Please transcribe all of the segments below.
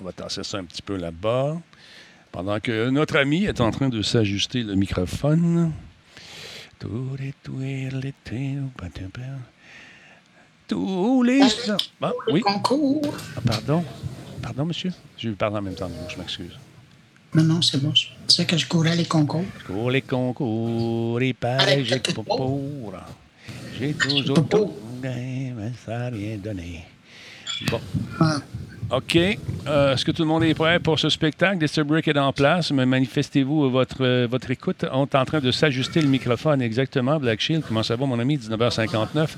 On va tasser ça un petit peu là-bas. Pendant que notre ami est en train de s'ajuster le microphone. Tous les tous les ah, oui. concours. Ah, pardon. Pardon, monsieur. Je lui parle en même temps je m'excuse. Non, non, c'est bon. Tu sais que je courais les concours. Je cours les concours, et pareil, j'ai J'ai toujours tout, mais ça n'a rien donné. Bon. Ah. OK. Euh, est-ce que tout le monde est prêt pour ce spectacle? Brick est en place, mais manifestez-vous votre, euh, votre écoute. On est en train de s'ajuster le microphone exactement. Black Shield, comment ça va, mon ami? 19h59.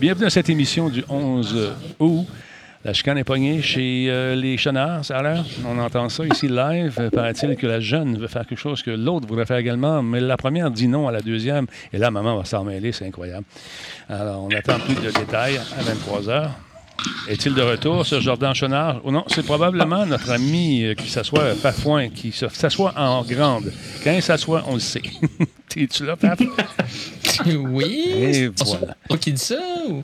Bienvenue à cette émission du 11 août. La chicane est pognée chez euh, les chenards, ça. On entend ça ici live. Paraît-il que la jeune veut faire quelque chose que l'autre voudrait faire également, mais la première dit non à la deuxième. Et là, maman va s'en mêler, c'est incroyable. Alors, on attend plus de détails à 23 heures. Est-il de retour, ce Jordan Chenard? Ou non, c'est probablement notre ami euh, qui s'assoit, Pafouin, qui s'assoit en grande. Quand il s'assoit, on le sait. Es-tu là, Paf? oui. Et voilà. Pas qui dit ça? Ou...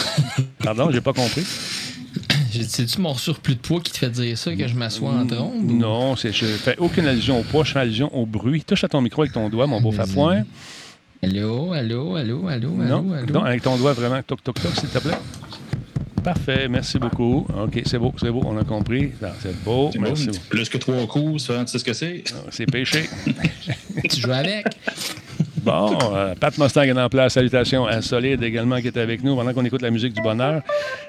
Pardon, j'ai pas compris. C'est-tu mon surplus de poids qui te fait dire ça, que je m'assois en trombe? Non, je fais aucune allusion au poids, je fais allusion au bruit. Touche à ton micro avec ton doigt, mon beau Fafouin. Allô, allô, allô, allô, non, allô? Non, avec ton doigt vraiment, toc, toc, toc, s'il te plaît. Parfait, merci beaucoup. OK, c'est beau, c'est beau, on a compris. C'est beau, merci. plus que trois coups, ça, tu sais ce que c'est? Ah, c'est péché. tu joues avec? Bon, euh, Pat Mustang est en place. Salutations à Solide également qui est avec nous pendant qu'on écoute la musique du bonheur.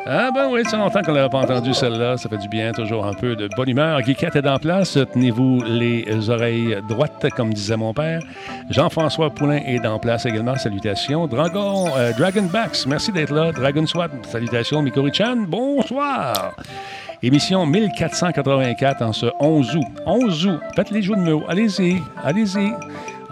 Ah ben oui, c'est longtemps qu'on n'avait pas entendu celle-là. Ça fait du bien, toujours un peu de bonne humeur. Guiquette est en place. Tenez-vous les oreilles droites, comme disait mon père. Jean-François Poulain est en place également. Salutations. Dragon, euh, Dragonbacks, merci d'être là. Dragon Swat, salutations. Mikori-chan, bonsoir. Émission 1484 en ce 11 août. 11 août. Faites les jeux de mots. Allez-y, allez-y.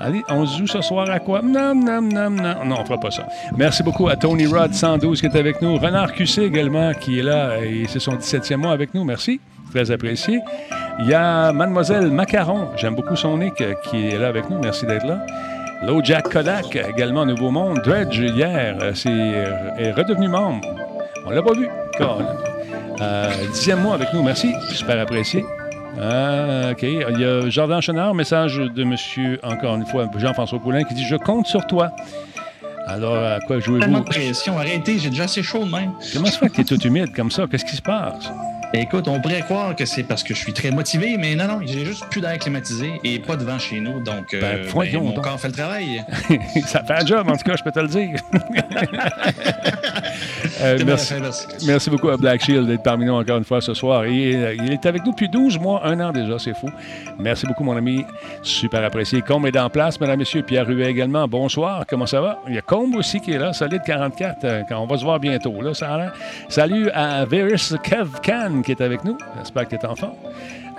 Allez, on se joue ce soir à quoi? Non, non, non, non. Non, on fera pas ça. Merci beaucoup à Tony Rod 112 qui est avec nous. Renard QC également qui est là et c'est son 17e mois avec nous. Merci. Très apprécié. Il y a Mademoiselle Macaron. J'aime beaucoup son nick euh, qui est là avec nous. Merci d'être là. Low Jack Kodak, également Nouveau Monde. Dredge, hier, euh, c'est, euh, est redevenu membre. On l'a pas vu. dixième mois avec nous. Merci. Super apprécié. Ah, OK. Il y a Jordan Chenard, message de monsieur, encore une fois, Jean-François Poulain, qui dit Je compte sur toi. Alors, à quoi jouez-vous? Tellement de pression. Arrêtez, j'ai déjà assez chaud de même. Comment ça fait que tu es tout humide comme ça? Qu'est-ce qui se passe? Écoute, on pourrait croire que c'est parce que je suis très motivé, mais non, non, j'ai juste plus d'air climatisé et pas de vent chez nous, donc ben, euh, ben, mon corps fait le travail. ça fait un job, en tout cas, je peux te le dire. Euh, merci, merci, beaucoup à Black Shield d'être parmi nous encore une fois ce soir. Il, euh, il est avec nous depuis 12 mois, un an déjà, c'est fou. Merci beaucoup, mon ami. Super apprécié. Combe est en place, mesdames, messieurs. Pierre Ruet également. Bonsoir, comment ça va? Il y a Combe aussi qui est là, solide 44. Quand on va se voir bientôt, là, ça a Salut à Veris Kev qui est avec nous. J'espère que tu es en forme.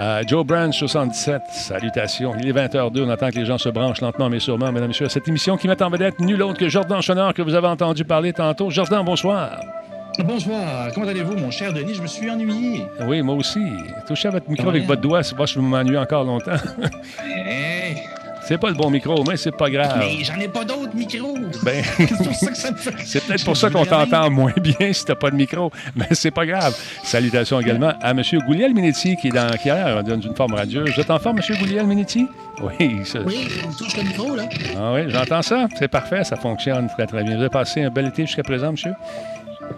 Euh, Joe Branch, 77, salutations. Il est 20h02, on attend que les gens se branchent lentement mais sûrement, mesdames et messieurs, cette émission qui met en vedette nul autre que Jordan Chenard que vous avez entendu parler tantôt. Jordan, bonsoir. Bonsoir, comment allez-vous, mon cher Denis? Je me suis ennuyé. Oui, moi aussi. Touchez à votre micro avec votre doigt, c'est pas je vais m'ennuyer encore longtemps. C'est pas le bon micro, mais c'est pas grave. Mais j'en ai pas d'autres micros. Ben, c'est peut-être pour ça qu'on t'entend moins bien si t'as pas de micro, mais c'est pas grave. Salutations également à M. Gouliel Minetti qui est dans qui a dans une forme radieuse. Vous êtes en forme, M. Gouliel Minetti? Oui, ça. Oui, on touche le micro, là. Ah oui, j'entends ça. C'est parfait, ça fonctionne très, très bien. Vous avez passé un bel été jusqu'à présent, monsieur?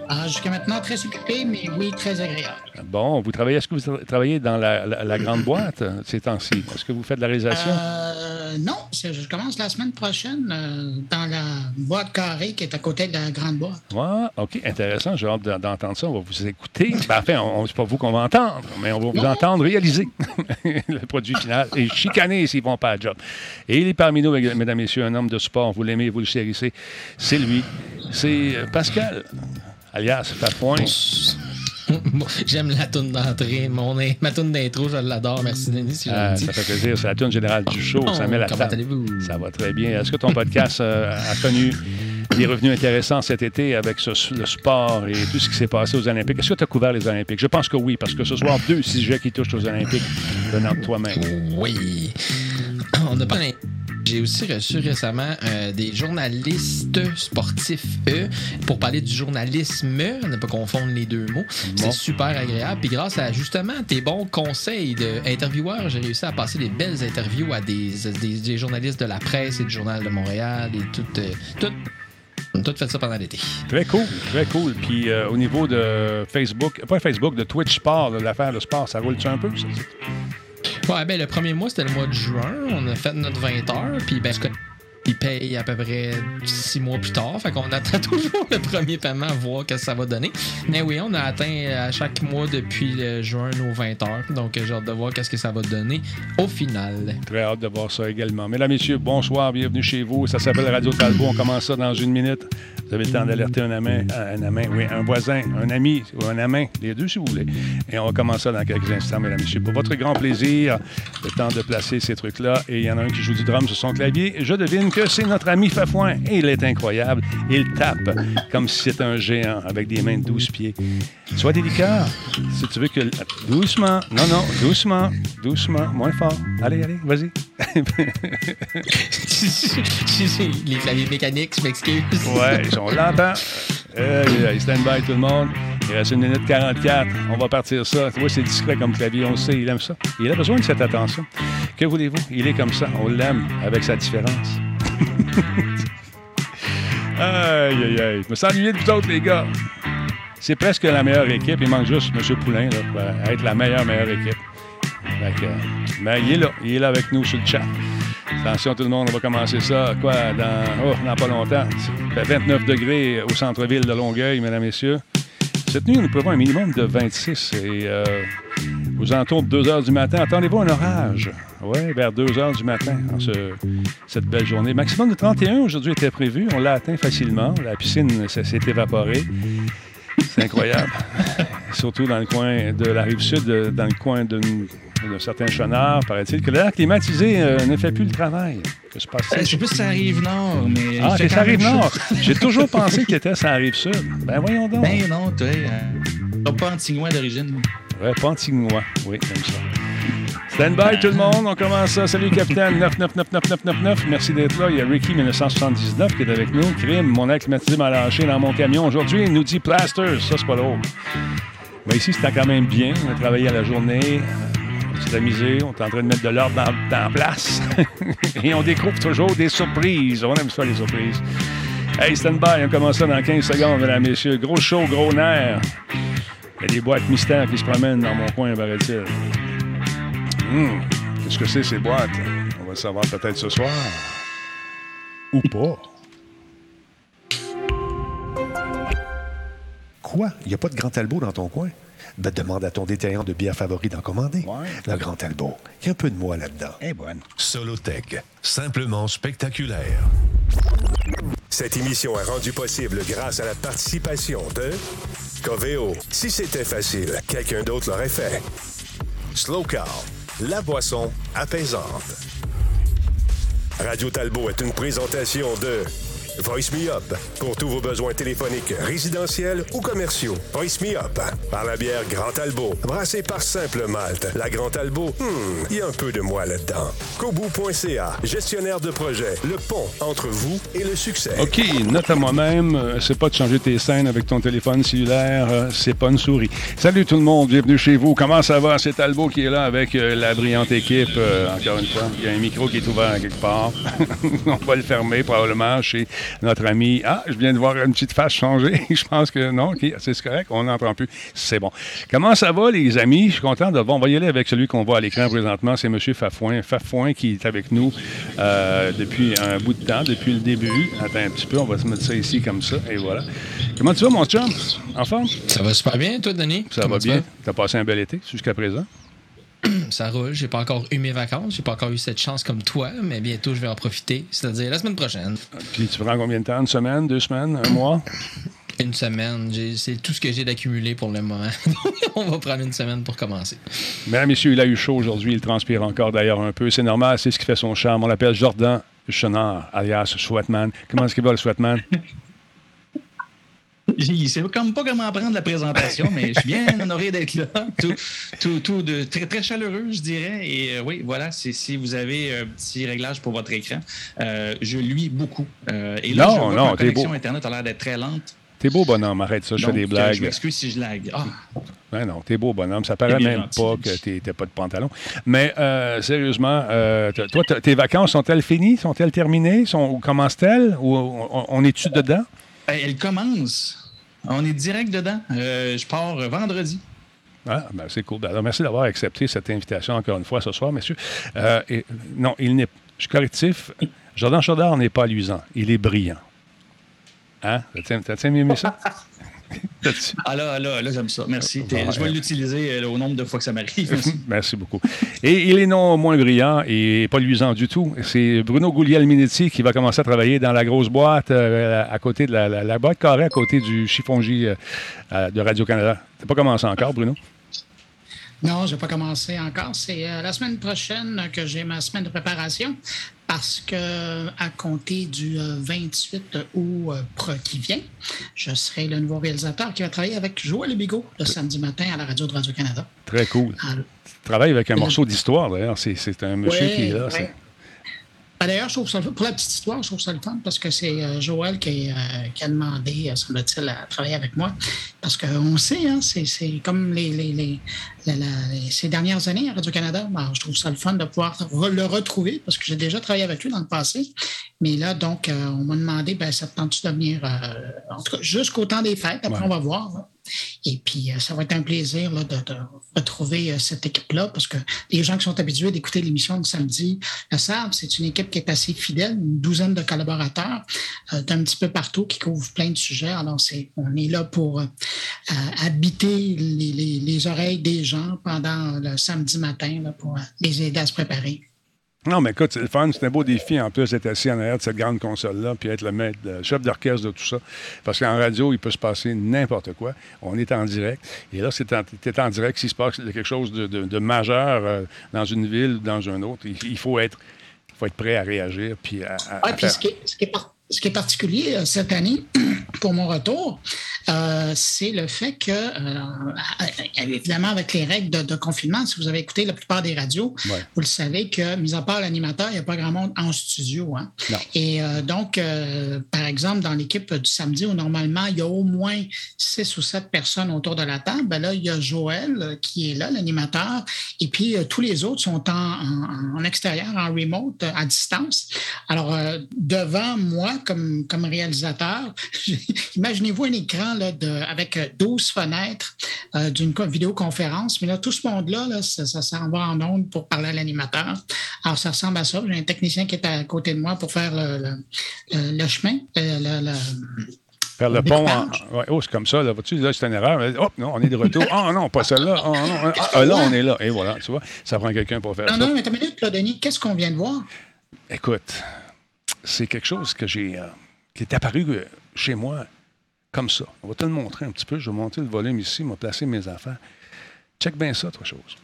Ah, jusqu'à maintenant, très occupé, mais oui, très agréable. Bon, vous travaillez, est-ce que vous travaillez dans la, grande boîte ces temps-ci? Est-ce que vous faites de la réalisation? Euh, non, je commence la semaine prochaine euh, dans la boîte carrée qui est à côté de la grande boîte. Ah, OK, intéressant. J'ai hâte d'entendre ça. On va vous écouter. Ben, enfin, c'est pas vous qu'on va entendre, mais on va vous entendre réaliser le produit final et chicaner s'ils ne vont pas à job. Et il est parmi nous, mesdames, messieurs, un homme de sport. Vous l'aimez, vous le chérissez. C'est lui. C'est euh, Pascal alias Fafouin. J'aime la toune d'entrée. Mon, ma toune d'intro, je l'adore. Merci, Denis. Ah, ça fait plaisir. C'est la toune générale du show. ça met la Comment allez-vous? Ça va très bien. Est-ce que ton podcast euh, a connu des revenus intéressants cet été avec le sport et tout ce qui s'est passé aux Olympiques? Est-ce que tu as couvert les Olympiques? Je pense que oui, parce que ce soir, deux sujets qui touchent aux Olympiques venant de toi-même. Oui. On a pas J'ai aussi reçu récemment euh, des journalistes sportifs, eux, pour parler du journalisme, ne pas confondre les deux mots. C'est super agréable. Puis grâce à justement tes bons conseils d'intervieweurs, j'ai réussi à passer des belles interviews à des, des, journalistes de la presse et du Journal de Montréal et tout. Euh, tout on a tout fait ça pendant l'été. Très cool, très cool. Puis euh, au niveau de Facebook, pas Facebook, de Twitch Sport, l'affaire de sport, ça roule-tu un peu? Ça? Ouais, ben le premier mois, c'était le mois de juin. On a fait notre 20 heures. Puis ben, il paye à peu près six mois plus tard. Fait qu'on attend toujours le premier paiement voir ce que ça va donner. Mais oui, on a atteint à chaque mois depuis le juin nos 20 heures. Donc j'ai hâte de voir qu'est-ce que ça va donner au final. Très hâte de voir ça également. Mesdames, Messieurs, bonsoir, bienvenue chez vous. Ça s'appelle Radio Talbot. On commence ça dans une minute. Vous avez le temps d'alerter un amant, un amant, oui, un voisin, un ami ou un amant, les deux si vous voulez. Et on va commencer ça dans quelques instants, mesdames messieurs. Pour votre grand plaisir, le temps de placer ces trucs-là. Et il y en a un qui joue du drum sur son clavier. Je devine que c'est notre ami Fafouin. Et il est incroyable. Il tape comme si c'était un géant avec des mains de 12 pieds. Sois délicat. Si tu veux que. Doucement. Non, non, doucement. Doucement. Moins fort. Allez, allez, vas-y. les claviers mécaniques, je m'excuse. ouais, on l'entend. Hey, stand by tout le monde. Il reste une minute 44. On va partir ça. Tu vois, c'est discret comme clavier. On le sait, il aime ça. Il a besoin de cette attention. Que voulez-vous? Il est comme ça. On l'aime avec sa différence. Aïe, aïe, aïe. Je me sens ennuyé de vous autres, les gars. C'est presque la meilleure équipe. Il manque juste M. Poulain là, pour être la meilleure, meilleure équipe. mais il est là. Il est là avec nous sur le chat. Attention tout le monde, on va commencer ça, quoi, dans, oh, dans pas longtemps. Fait 29 degrés au centre-ville de Longueuil, mesdames, messieurs. Cette nuit, nous prévoyons un minimum de 26 et euh, aux alentours de 2 heures du matin, attendez-vous un orage. Oui, vers 2 heures du matin, en cette belle journée. Maximum de 31 aujourd'hui était prévu. On l'a atteint facilement. La piscine s'est évaporée. C'est incroyable. Surtout dans le coin de la rive sud, dans le coin d'un certain chenard, paraît-il, que l'air climatisé euh, ne fait plus le travail. Que se passe Je sais plus si ça arrive nord, mais. Ah, c'est ça arrive nord. J'ai toujours pensé qu'il était ça arrive sud. Ben voyons donc. Ben non, tu es euh, pas antignois d'origine. Ouais, pas antignois. Oui, comme ça. Stand by tout le monde, on commence ça. Salut capitaine 999999. Merci d'être là. Il y a Ricky 1979 qui est avec nous. Crime, mon air climatisé m'a lâché dans mon camion aujourd'hui. Il nous dit Plasters. Ça, c'est pas drôle. Mais ici, c'était quand même bien. On a travaillé à la journée. On amusé. On est en train de mettre de l'ordre dans, place. Et on découvre toujours des surprises. On aime ça, les surprises. Hey, stand. On commence ça dans 15 secondes, mesdames messieurs. Gros show, gros nerf. Il y a des boîtes mystères qui se promènent dans mon coin, paraît-il. Hum, qu'est-ce que c'est ces boîtes? On va le savoir peut-être ce soir. Ou pas. Quoi? Il n'y a pas de Grand Albo dans ton coin? Ben, demande à ton détaillant de bière favori d'en commander. Le Grand Albo. Il y a un peu de moi là-dedans. Eh bonne. Solotech. Simplement spectaculaire. Cette émission est rendue possible grâce à la participation de Coveo. Si c'était facile, quelqu'un d'autre l'aurait fait. Slow Car la boisson apaisante. Radio Talbot est une présentation de Voice Me Up. Pour tous vos besoins téléphoniques, résidentiels ou commerciaux. Voice Me Up. Par la bière Grand Albo. Brassée par Simple Malte. La Grand Albo, hmm, il y a un peu de moi là-dedans. Kobu.ca. Gestionnaire de projet. Le pont entre vous et le succès. OK, note à moi-même. Euh, c'est pas de changer tes scènes avec ton téléphone cellulaire. Euh, c'est pas une souris. Salut tout le monde. Bienvenue chez vous. Comment ça va? C'est Talbot qui est là avec euh, la brillante équipe. encore une fois, il y a un micro qui est ouvert quelque part. On va le fermer probablement chez notre ami. Ah, je viens de voir une petite face changer. je pense que non, OK, c'est correct, on n'entend plus. C'est bon. Comment ça va, les amis? Je suis content de. Bon, on va y aller avec celui qu'on voit à l'écran présentement. C'est M. Fafouin. Fafouin qui est avec nous euh, depuis un bout de temps, depuis le début. Attends un petit peu, on va se mettre ça ici comme ça. Et voilà. Comment tu vas, mon chum? En forme? Ça va super bien, toi, Denis? Ça va bien. Tu as passé un bel été jusqu'à présent? ça roule. J'ai pas encore eu mes vacances. J'ai pas encore eu cette chance comme toi, mais bientôt je vais en profiter. C'est-à-dire la semaine prochaine. Puis tu prends combien de temps? Une semaine, deux semaines, un mois? Une semaine. C'est tout ce que j'ai d'accumulé pour le moment. On va prendre une semaine pour commencer. Mesdames, Messieurs, il a eu chaud aujourd'hui. Il transpire encore d'ailleurs un peu. C'est normal, c'est ce qui fait son charme. On l'appelle Jordan Chenard, alias Sweatman. Comment est-ce qu'il va, le Sweatman? Il sait comme pas comment prendre la présentation, mais je suis bien honoré d'être là. Tout, tout, tout de très, très chaleureux, je dirais. Et euh, oui, voilà, si vous avez un petit réglage pour votre écran, euh, je lis beaucoup. Euh, et là, Non, je vois que non, ma connexion beau. Internet a l'air d'être très lente. T'es beau, bonhomme. Arrête ça, je fais des blagues. Je m'excuse si je lag. Ah, Ben non, t'es beau, bonhomme. Ça paraît même gentil. pas que t'es- t'as pas de pantalon. Mais euh, sérieusement, euh, toi, tes vacances sont-elles finies? Sont-elles terminées? Sont, ou commencent-elles? Ou on, on est-tu dedans? Elle commence. On est direct dedans. Euh, je pars vendredi. Ah, ben c'est cool. Alors, merci d'avoir accepté cette invitation encore une fois ce soir, messieurs. Euh, et- non, il n'est. Je suis correctif. Jordan Chaudard n'est pas luisant. Il est brillant. Hein? T'as- T'as-tu aimé ça? Ah là, là, là, j'aime ça. Merci. Bon, je vais l'utiliser euh, au nombre de fois que ça m'arrive. Merci. Merci beaucoup. Et il est non moins brillant et pas luisant du tout. C'est Bruno Guglielminetti qui va commencer à travailler dans la grosse boîte euh, à côté de la, la- la boîte carrée à côté du chiffonji euh, euh, de Radio-Canada. T'as pas commencé encore, Bruno? Non, je n'ai pas commencé encore. C'est euh, la semaine prochaine que j'ai ma semaine de préparation parce que à compter du euh, 28 août euh, qui vient, je serai le nouveau réalisateur qui va travailler avec Joël Bigot le samedi matin à la radio de Radio-Canada. Très cool. Alors, Tu travailles avec un morceau d'histoire, d'ailleurs. C'est, c'est un monsieur Ouais, qui est là. ouais. Ben, D'ailleurs, je trouve ça le fun. Pour la petite histoire, je trouve ça le fun parce que c'est euh, Joël qui, euh, qui a demandé, euh, semble-t-il, à travailler avec moi. Parce qu'on sait, hein, c'est, comme les, les, les- les- ces dernières années à Radio-Canada. Ben, je trouve ça le fun de pouvoir re- le retrouver parce que j'ai déjà travaillé avec lui dans le passé. Mais là, donc, euh, on m'a demandé, ben, ça te tente-tu de venir, euh, en tout cas, jusqu'au temps des fêtes. Après, Ouais. on va voir. là. Et puis, euh, ça va être un plaisir là, de, retrouver euh, cette équipe-là parce que les gens qui sont habitués d'écouter l'émission le samedi le savent. C'est une équipe qui est assez fidèle, une douzaine de collaborateurs euh, d'un petit peu partout qui couvrent plein de sujets. Alors, on est là pour habiter les, les- les oreilles des gens pendant le samedi matin pour les aider à se préparer. Non, mais écoute, c'est le fun. C'est un beau défi, en plus, d'être assis en arrière de cette grande console-là, puis être le maître, le chef d'orchestre de tout ça. Parce qu'en radio, il peut se passer n'importe quoi. On est en direct. Et là, c'est en, t'es en direct. S'il se passe quelque chose de, de- de majeur euh, dans une ville ou dans une autre, il, il faut être il faut être prêt à réagir. Puis à, à- Ouais, à puis faire- ce qui, est, ce qui est par- ce qui est particulier euh, cette année pour mon retour, euh, c'est le fait que, euh, évidemment, avec les règles de, de confinement, si vous avez écouté la plupart des radios, Ouais. vous le savez que, mis à part l'animateur, il n'y a pas grand monde en studio. Hein? Et donc, par exemple, dans l'équipe du samedi, où normalement, il y a au moins six ou sept personnes autour de la table, ben là, il y a Joël qui est là, l'animateur, et puis tous les autres sont en, en- en extérieur, en remote, à distance. Alors, devant moi, comme, comme réalisateur, imaginez-vous un écran là, de, avec euh, 12 fenêtres euh, d'une co- vidéoconférence, mais là, tout ce monde-là, là, ça, ça s'en va en ondes pour parler à l'animateur. Alors, ça ressemble à ça. J'ai un technicien qui est à côté de moi pour faire le, le- le- le chemin, le- Faire le pont. en- ouais, oh, c'est comme ça. Là, vois-tu, là, c'est une erreur. Hop, non, on est de retour. Ah non, pas celle-là. Ah, non, ah, ah, là, on est là. Et voilà, tu vois, ça prend quelqu'un pour faire Non, ça. non, mais attends une minute, là, Denis. Qu'est-ce qu'on vient de voir? Écoute, c'est quelque chose que j'ai, euh, qui est apparu euh, chez moi comme ça. On va te le montrer un petit peu. Je vais monter le volume ici, je vais placer mes affaires. Check bien ça, trois choses.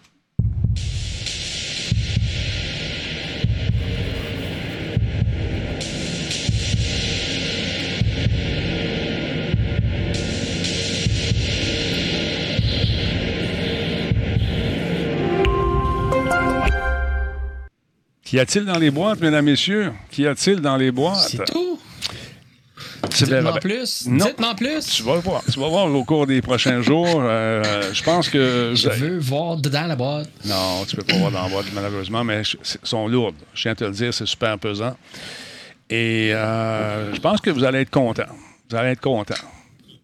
Qu'y a-t-il dans les boîtes, mesdames, messieurs? Qu'y a-t-il dans les boîtes? C'est tout. Dites-moi plus. Non. Dites-moi plus. Tu vas voir. Tu vas voir au cours des prochains jours. Euh, je pense que. Je veux voir dedans la boîte. Non, tu peux pas voir dans la boîte, malheureusement, mais elles sont lourdes. Je tiens à te le dire, c'est super pesant. Et euh, je pense que vous allez être content. Vous allez être content.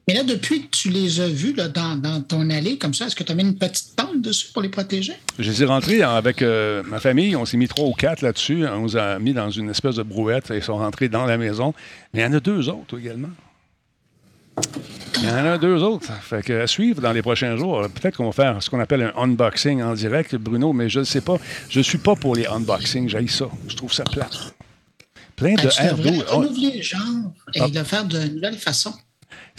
Mais là, depuis que tu les as vus là, dans, dans ton allée, comme ça, est-ce que tu as mis une petite tente dessus pour les protéger? Je les ai rentrés avec euh, ma famille. On s'est mis trois ou quatre là-dessus. On nous a mis dans une espèce de brouette et ils sont rentrés dans la maison. Mais il y en a deux autres également. Il y en a deux autres. Fait que à suivre dans les prochains jours. Peut-être qu'on va faire ce qu'on appelle un unboxing en direct, Bruno, mais je ne sais pas. Je ne suis pas pour les unboxings. J'aille ça. Je trouve ça plat. Plein de Ben, tu devrais R12. Oh, renouveler le genre et Ah. le faire de nouvelle façon.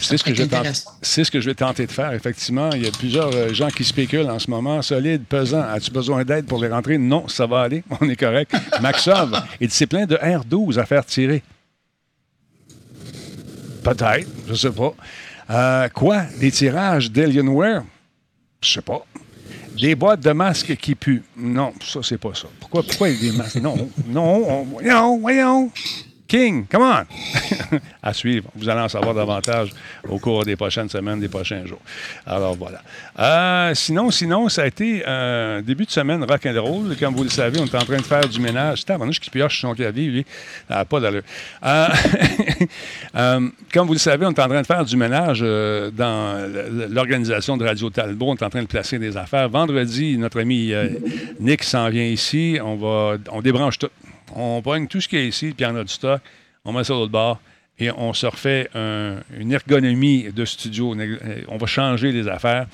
C'est ce, que je ce que je vais tenter de faire, effectivement. Il y a plusieurs euh, gens qui spéculent en ce moment. Solide, pesant. As-tu besoin d'aide pour les rentrer? Non, ça va aller. On est correct. Maxov, il c'est plein de R12 à faire tirer. Peut-être, je sais pas. Euh, quoi? Des tirages d'Alienware? Je sais pas. Des boîtes de masques qui puent? Non, ça, c'est pas ça. Pourquoi, pourquoi il y a des masques? Non, non, on- voyons, voyons. King, come on! à suivre. Vous allez en savoir davantage au cours des prochaines semaines, des prochains jours. Alors voilà. Euh, sinon, sinon, ça a été un début de semaine rock and roll. Comme vous le savez, on est en train de faire du ménage. C'est un qui pioche son clavier, lui. N'a pas d'allure. Euh, euh, comme vous le savez, on est en train de faire du ménage euh, dans l'organisation de Radio Talbot. On est en train de placer des affaires. Vendredi, notre ami euh, Nick s'en vient ici. On va, on débranche tout. On pogne tout ce qui est ici, puis y en a du stock. On met ça l'autre bord et on se refait un- une ergonomie de studio. Euh, On va changer les affaires.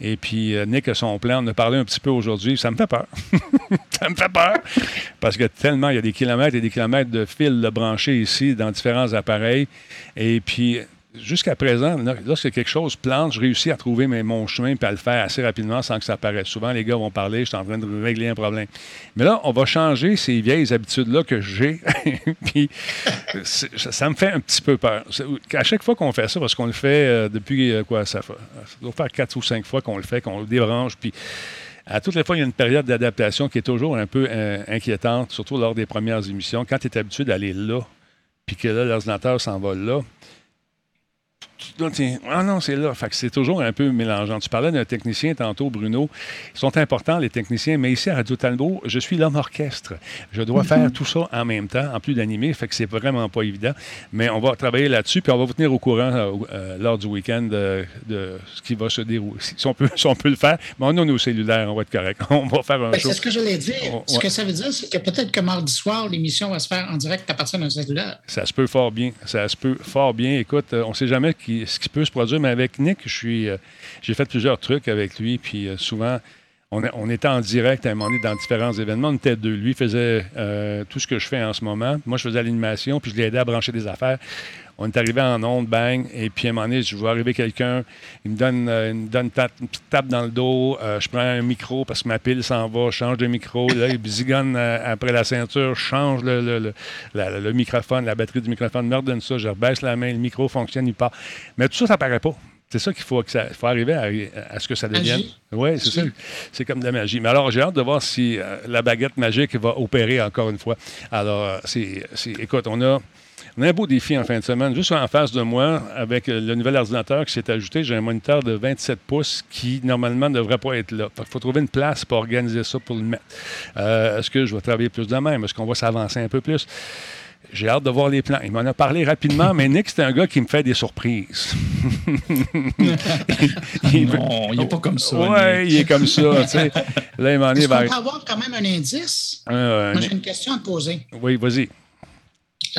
Et puis, euh, Nick a son plan. On a parlé un petit peu aujourd'hui. Ça me fait peur. ça me fait peur. Parce que tellement, il y a des kilomètres et des kilomètres de fils branchés ici dans différents appareils. Et puis, jusqu'à présent, lorsque quelque chose plante, je réussis à trouver mon chemin et à le faire assez rapidement sans que ça apparaisse. Souvent, les gars vont parler, je suis en train de régler un problème. Mais là, on va changer ces vieilles habitudes-là que j'ai. puis, ça, me fait un petit peu peur. À chaque fois qu'on fait ça, parce qu'on le fait euh, depuis, euh, quoi, ça, fait, ça doit faire quatre ou cinq fois qu'on le fait, qu'on le débranche, puis à toutes les fois, il y a une période d'adaptation qui est toujours un peu euh, inquiétante, surtout lors des premières émissions. Quand tu es habitué d'aller là, puis que là, l'ordinateur s'en va là, là, tiens, ah non, c'est là. Fait que c'est toujours un peu mélangeant. Tu parlais d'un technicien tantôt, Bruno. Ils sont importants, les techniciens, mais ici à Radio Talbot, je suis l'homme orchestre. Je dois faire tout ça en même temps, en plus d'animer. Fait que c'est vraiment pas évident. Mais on va travailler là-dessus, puis on va vous tenir au courant euh, euh, lors du week-end euh, de ce qui va se dérouler. Si on peut, si on peut le faire. Mais on a nos cellulaires, on va être correct. On va faire un Ben, c'est ce que j'allais dire. Oh, Ce ouais. que ça veut dire, c'est que peut-être que mardi soir, l'émission va se faire en direct à partir d'un cellulaire. Ça se peut fort bien. Ça se peut fort bien. Écoute, on ne sait jamais qui- ce qui peut se produire, mais avec Nick, euh, j'ai fait plusieurs trucs avec lui, puis euh, souvent, on, était en direct à un moment donné dans différents événements. On était deux. Lui faisait euh, tout ce que je fais en ce moment. Moi, je faisais l'animation, puis je l'ai aidé à brancher des affaires. On est arrivé en onde, bang, et puis à un moment donné, je vois arriver quelqu'un, il me donne, euh, il une, petite tape dans le dos, euh, je prends un micro parce que ma pile s'en va, je change de micro, là, il zigonne après la ceinture, change le microphone, la batterie du microphone, me redonne ça, je rebaisse la main, le micro fonctionne, il part. Mais tout ça, ça paraît pas. C'est ça qu'il faut, que ça, faut arriver à, à ce que ça devienne. Oui, c'est ça. C'est comme de la magie. Mais alors, j'ai hâte de voir si euh, la baguette magique va opérer encore une fois. Alors, euh, c'est, écoute, on a, on a un beau défi en fin de semaine. Juste en face de moi, avec le nouvel ordinateur qui s'est ajouté, j'ai un moniteur de 27 pouces qui, normalement, ne devrait pas être là. Il faut trouver une place pour organiser ça, pour le mettre. Euh, est-ce que je vais travailler plus de même? Est-ce qu'on va s'avancer un peu plus? J'ai hâte de voir les plans. Il m'en a parlé rapidement, mais Nick, c'est un gars qui me fait des surprises. Il- Non, il n'est pas comme ça. Ouais, il est comme ça, tu sais. Là, il m'en est qu'on vers- peut avoir quand même un indice? Euh, Moi, j'ai une question à te poser. Oui, vas-y.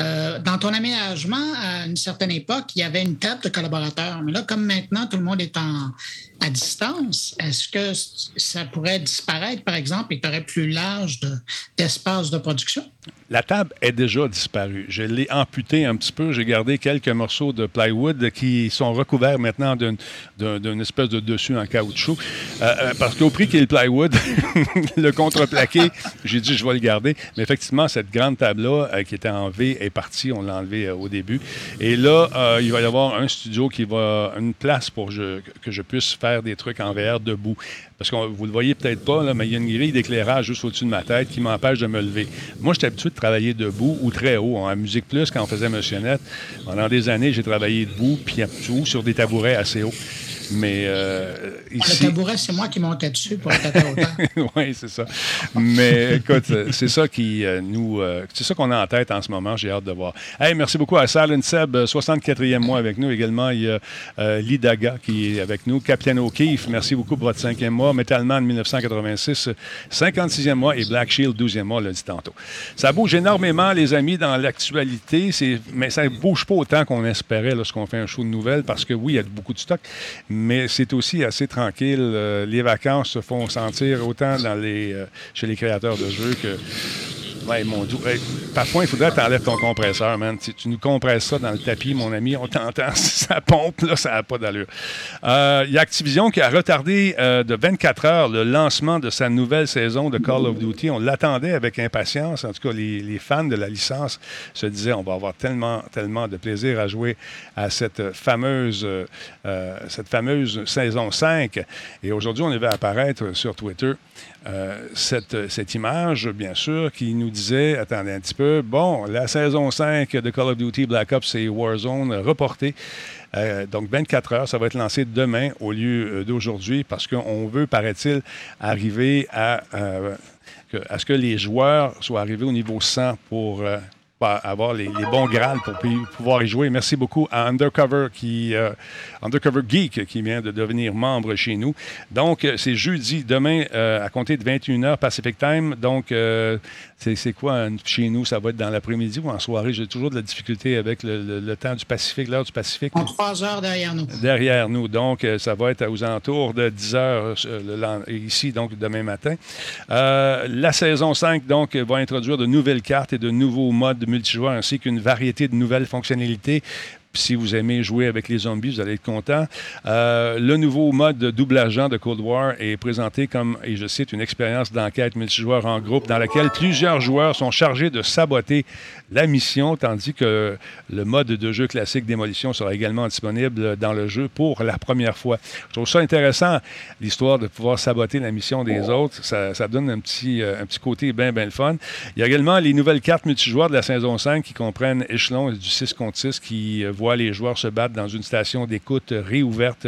Euh, dans ton aménagement, à une certaine époque, il y avait une table de collaborateurs. Mais là, comme maintenant, tout le monde est en, à distance, est-ce que ça pourrait disparaître, par exemple, et tu aurais plus large de- d'espace de production? La table est déjà disparue. Je l'ai amputée un petit peu. J'ai gardé quelques morceaux de plywood qui sont recouverts maintenant d'une, d'un- d'une espèce de dessus en caoutchouc. Euh, euh, parce qu'au prix qu'est le plywood, le contreplaqué, j'ai dit je vais le garder. Mais effectivement, cette grande table-là qui était en V est partie. On l'a enlevée euh, au début. Et là, euh, il va y avoir un studio qui va. une place pour que je puisse faire des trucs en VR debout. Parce que vous le voyez peut-être pas, mais il y a une grille d'éclairage juste au-dessus de ma tête qui m'empêche de me lever. Moi, j'étais habitué de travailler debout ou très haut. En Musique Plus, quand on faisait Motionnette, pendant des années, j'ai travaillé debout, puis ou sur des tabourets assez hauts. Mais euh, Le ici. tabouret, c'est moi qui montais dessus pour hauteur. oui, c'est ça. Mais écoute, c'est ça qui euh, nous. euh, c'est ça qu'on a en tête en ce moment. J'ai hâte de voir. Hey, merci beaucoup à Silent Seb, euh, 64e mois avec nous. Également, il y a Lidaga qui est avec nous. Captain O'Keefe, merci beaucoup pour votre cinquième mois. Metalman 1986, euh, 56e mois. Et Black Shield, 12e mois, l'a dit tantôt. Ça bouge énormément, les amis, dans l'actualité. Mais ça ne bouge pas autant qu'on espérait lorsqu'on fait un show de nouvelles parce que oui, il y a beaucoup de stock, mais c'est aussi assez tranquille. Euh, les vacances se font sentir autant euh, chez les créateurs de jeux que Ouais, mon Dieu. Hey, parfois, il faudrait que tu enlèves ton compresseur, man. Si tu nous compresses ça dans le tapis, mon ami, on t'entend. ça pompe, là, ça n'a pas d'allure. Euh, Il y a Activision qui a retardé euh, de 24 heures le lancement de sa nouvelle saison de Call of Duty. On l'attendait avec impatience. En tout cas, les, les fans de la licence se disaient on va avoir tellement, tellement de plaisir à jouer à cette fameuse, euh, euh, cette fameuse saison 5. Et aujourd'hui, on avait apparaître sur Twitter euh, cette, cette image, bien sûr, qui nous disait, attendez un petit peu, bon, la saison 5 de Call of Duty Black Ops et Warzone reportée. Euh, donc, 24 heures, ça va être lancé demain au lieu euh, d'aujourd'hui parce qu'on veut, paraît-il, arriver à, euh, à ce que les joueurs soient arrivés au niveau 100 pour avoir les, les bons grades pour pouvoir y jouer. Merci beaucoup à Undercover, qui, euh, Undercover Geek qui vient de devenir membre chez nous. Donc, euh, c'est jeudi, demain, euh, à compter de 21h Pacific Time. Donc, euh, c'est quoi chez nous? Ça va être dans l'après-midi ou en soirée? J'ai toujours de la difficulté avec le, le- le temps du Pacifique, l'heure du Pacifique En trois heures derrière nous. derrière nous. Donc, ça va être aux alentours de 10 heures le ici, donc demain matin. La saison 5, donc, va introduire de nouvelles cartes et de nouveaux modes multijoueurs ainsi qu'une variété de nouvelles fonctionnalités. Puis Si vous aimez jouer avec les zombies, vous allez être content. Euh, le nouveau mode de double agent de Cold War est présenté comme, et je cite, une expérience d'enquête multijoueur en groupe dans laquelle plusieurs joueurs sont chargés de saboter la mission, tandis que le mode de jeu classique démolition sera également disponible dans le jeu pour la première fois. Je trouve ça intéressant, l'histoire de pouvoir saboter la mission des autres. Ça, ça donne un petit, euh, un petit côté bien, bien le fun. Il y a également les nouvelles cartes multijoueurs de la saison 5 qui comprennent échelon du 6 contre 6 qui euh, les joueurs se battre dans une station d'écoute réouverte,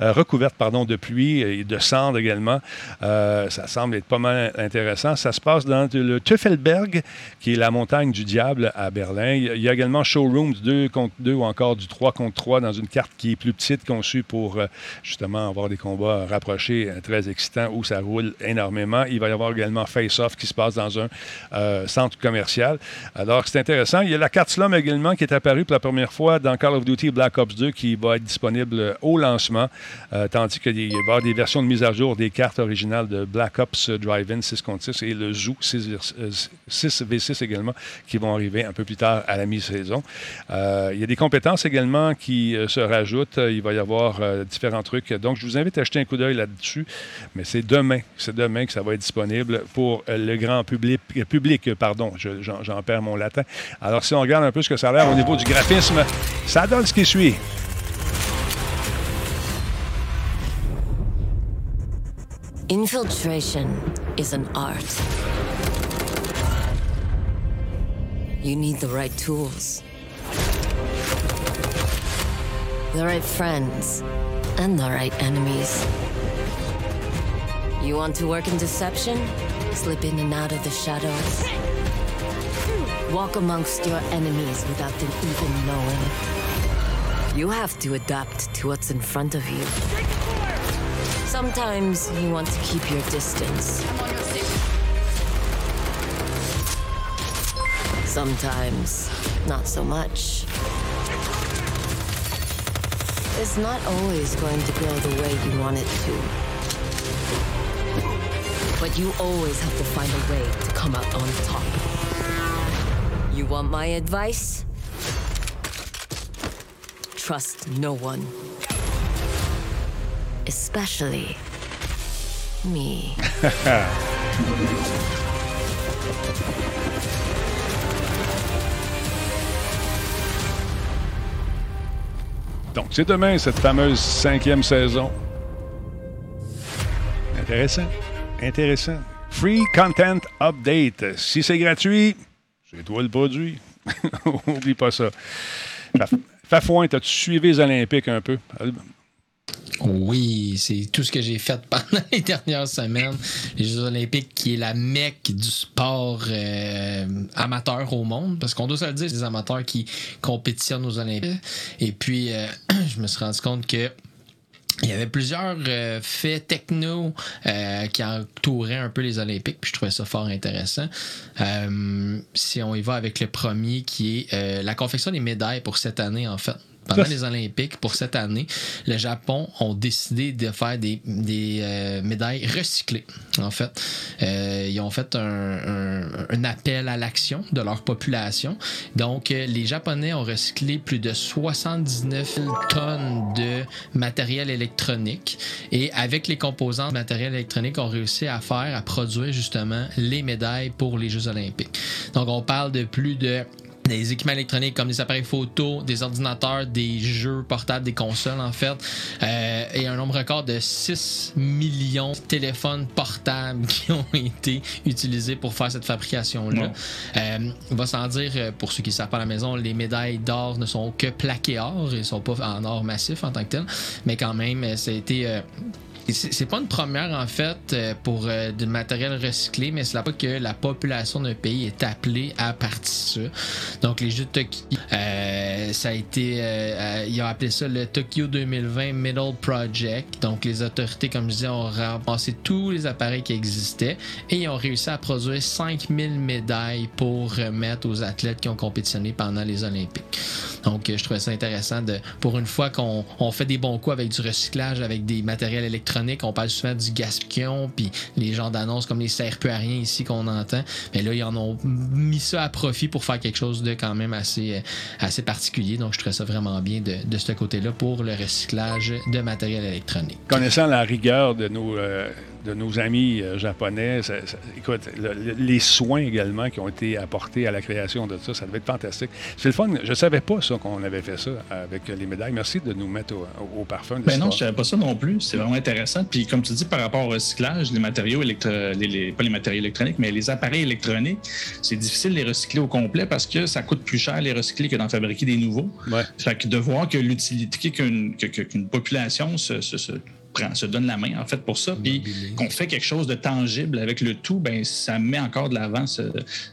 euh, recouverte pardon, de pluie et de cendres également. Euh, ça semble être pas mal intéressant. Ça se passe dans le Teufelberg, qui est la montagne du diable à Berlin. Il y a également Showrooms 2 contre 2 ou encore du 3 contre 3 dans une carte qui est plus petite, conçue pour euh, justement avoir des combats rapprochés très excitants où ça roule énormément. Il va y avoir également Face Off qui se passe dans un centre commercial. Alors, c'est intéressant. Il y a la carte Slum également qui est apparue pour la première fois dans Call of Duty Black Ops 2 qui va être disponible au lancement, euh, tandis qu'il va y avoir des versions de mise à jour des cartes originales de Black Ops Drive-In 6 contre 6 et le Zoo 6, euh, 6v6 également qui vont arriver un peu plus tard à la mi-saison. Euh, il y a des compétences également qui euh, se rajoutent. Il va y avoir euh, différents trucs. Donc, je vous invite à jeter un coup d'œil là-dessus. Mais c'est demain, c'est demain que ça va être disponible pour euh, le grand public. euh, public pardon, Je- j'en j'en perds mon latin. Alors, si on regarde un peu ce que ça a l'air au niveau du graphisme, ça donne ce qui suit. Infiltration is an art. You need the right tools, the right friends, and the right enemies. You want to work in deception? Slip in and out of the shadows. Walk amongst your enemies without them even knowing. You have to adapt to what's in front of you. Sometimes you want to keep your distance. Sometimes, not so much. It's not always going to go the way you want it to. But you always have to find a way to come out on top. Want my advice? Trust no one. Especially me. Donc, c'est demain, cette fameuse cinquième saison. Intéressant. Intéressant. Free Content Update. Si c'est gratuit, c'est toi le produit. Oublie pas ça. Faf- Fafouin, as-tu suivi les Olympiques un peu? Oui, c'est tout ce que j'ai fait pendant les dernières semaines. Les Jeux Olympiques, qui est la mecque du sport euh, amateur au monde, parce qu'on doit se le dire, c'est des amateurs qui compétitionnent aux Olympiques. Et puis, euh, je me suis rendu compte que il y avait plusieurs euh, faits techno euh, qui entouraient un peu les Olympiques, puis je trouvais ça fort intéressant. Euh, si on y va avec le premier, qui est la confection des médailles pour cette année, en fait. Pendant les Olympiques pour cette année, le Japon ont décidé de faire des, des euh, médailles recyclées. En fait, euh, ils ont fait un, un, un appel à l'action de leur population. Donc, euh, les Japonais ont recyclé plus de 79 000 tonnes de matériel électronique et avec les composants de matériel électronique, ont réussi à faire, à produire justement les médailles pour les Jeux olympiques. Donc, on parle de plus de des équipements électroniques comme des appareils photo, des ordinateurs, des jeux portables, des consoles en fait, euh, et un nombre record de 6 millions de téléphones portables qui ont été utilisés pour faire cette fabrication-là. Euh, on va sans dire, euh, pour ceux qui ne savent pas à la maison, les médailles d'or ne sont que plaquées or, ils ne sont pas en or massif en tant que tel, mais quand même, euh, ça a été... euh, c'est pas une première en fait euh, pour euh, du matériel recyclé, mais c'est là que la population d'un pays est appelée à partir de ça. Donc les Jeux de Tokyo, euh, ça a été, euh, euh, ils ont appelé ça le Tokyo 2020 Middle Project. Donc les autorités, comme je disais, ont ramassé tous les appareils qui existaient et ils ont réussi à produire 5000 médailles pour remettre aux athlètes qui ont compétitionné pendant les Olympiques. Donc, euh, je trouvais ça intéressant de, pour une fois qu'on on fait des bons coups avec du recyclage, avec des matériels électroniques, on parle souvent du gaspillon, puis les genres d'annonces comme les peu à rien ici qu'on entend. Mais là, ils en ont mis ça à profit pour faire quelque chose de quand même assez, euh, assez particulier. Donc, je trouvais ça vraiment bien de, de ce côté-là pour le recyclage de matériel électronique. Connaissant la rigueur de nos, euh, de nos amis euh, japonais, ça- ça- écoute, le- le- les soins également qui ont été apportés à la création de ça, ça devait être fantastique. C'est le fun. Je savais pas ça qu'on avait fait ça avec les médailles. Merci de nous mettre au, parfum. de Ben non, je savais pas ça non plus. C'est vraiment intéressant. Puis comme tu dis, par rapport au recyclage, les matériaux électro... les, les- pas les matériaux électroniques, mais les appareils électroniques, c'est difficile de les recycler au complet parce que ça coûte plus cher les recycler que d'en fabriquer des nouveaux. Ouais. Fait que de voir que l'utilité qu'une population se, se- se prend, se donne la main en fait pour ça, puis qu'on fait quelque chose de tangible avec le tout, ben ça met encore de l'avant ce-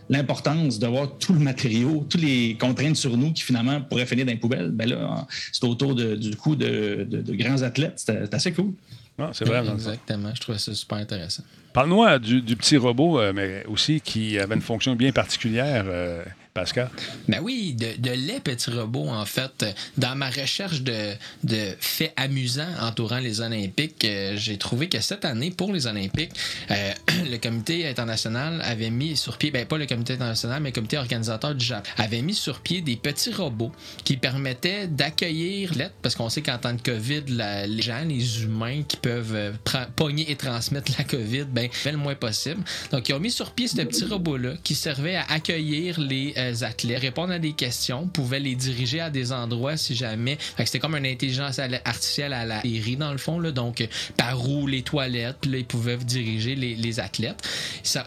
l'importance d'avoir tout le matériau, tous les contraintes sur nous qui finalement pourraient finir dans les poubelles. Ben là, c'est autour de- du coup de, de- de grands athlètes. C'est assez cool. Non, c'est vrai. Exactement. Je trouvais ça super intéressant. Parle-moi du, du petit robot, euh, mais aussi qui avait une fonction bien particulière, euh, Pascal? Ben oui, de, de lait petits robots, en fait. Dans ma recherche de, de faits amusants entourant les Olympiques, euh, j'ai trouvé que cette année, pour les Olympiques, euh, le comité international avait mis sur pied, ben pas le comité international, mais le comité organisateur du Japon, avait mis sur pied des petits robots qui permettaient d'accueillir l'aide, parce qu'on sait qu'en temps de COVID, les gens, les humains qui peuvent euh, pogner et transmettre la COVID, ben, fait le moins possible. Donc, ils ont mis sur pied ce petit robot-là qui servait à accueillir les athlètes, répondre à des questions, pouvait les diriger à des endroits si jamais. C'était comme une intelligence artificielle à la série, dans le fond. Là. Donc, par où les toilettes, puis là, ils pouvaient diriger les, athlètes.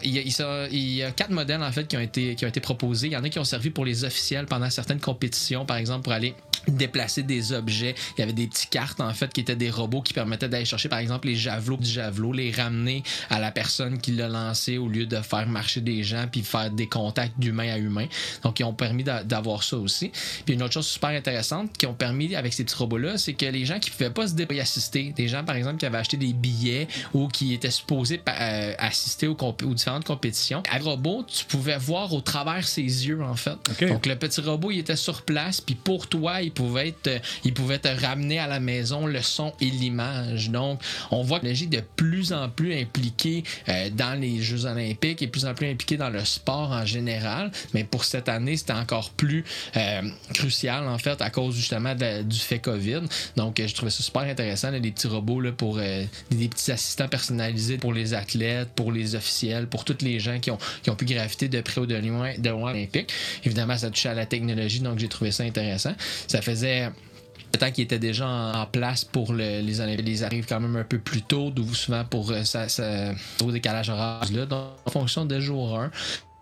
Il, y a, il y a quatre modèles, en fait, qui ont, été, qui ont été proposés. Il y en a qui ont servi pour les officiels pendant certaines compétitions, par exemple, pour aller déplacer des objets. Il y avait des petites cartes, en fait, qui étaient des robots qui permettaient d'aller chercher, par exemple, les javelots du javelot, les ramener à la personne qui l'a lancé au lieu de faire marcher des gens puis faire des contacts d'humain à humain. Donc, ils ont permis d'a- d'avoir ça aussi. Puis une autre chose super intéressante qui ont permis avec ces petits robots-là, c'est que les gens qui pouvaient pas se dé- y assister, des gens, par exemple, qui avaient acheté des billets ou qui étaient supposés euh, assister aux, aux différentes compétitions, à robot, tu pouvais voir au travers ses yeux, en fait. OK. Donc, le petit robot, il était sur place, puis pour toi, il pouvait, il pouvait te ramener à la maison le son et l'image. Donc, on voit que la est de plus en plus impliquée euh, dans les Jeux olympiques et plus en plus impliquée dans le sport en général. Mais pour cette année, c'était encore plus euh, crucial, en fait, à cause justement du fait COVID. Donc, euh, je trouvais ça super intéressant, là, des petits robots là, pour euh, des, petits assistants personnalisés pour les athlètes, pour les officiels, pour tous les gens qui ont, qui ont pu graviter de près ou de loin, de loin olympique. Évidemment, ça touchait à la technologie, donc j'ai trouvé ça intéressant. Faisait le temps qui était déjà en, place pour le- les Olympiques, ils arrivent quand même un peu plus tôt, d'où souvent pour euh, ça, ça, décalage horaire. Donc, en fonction de jour 1.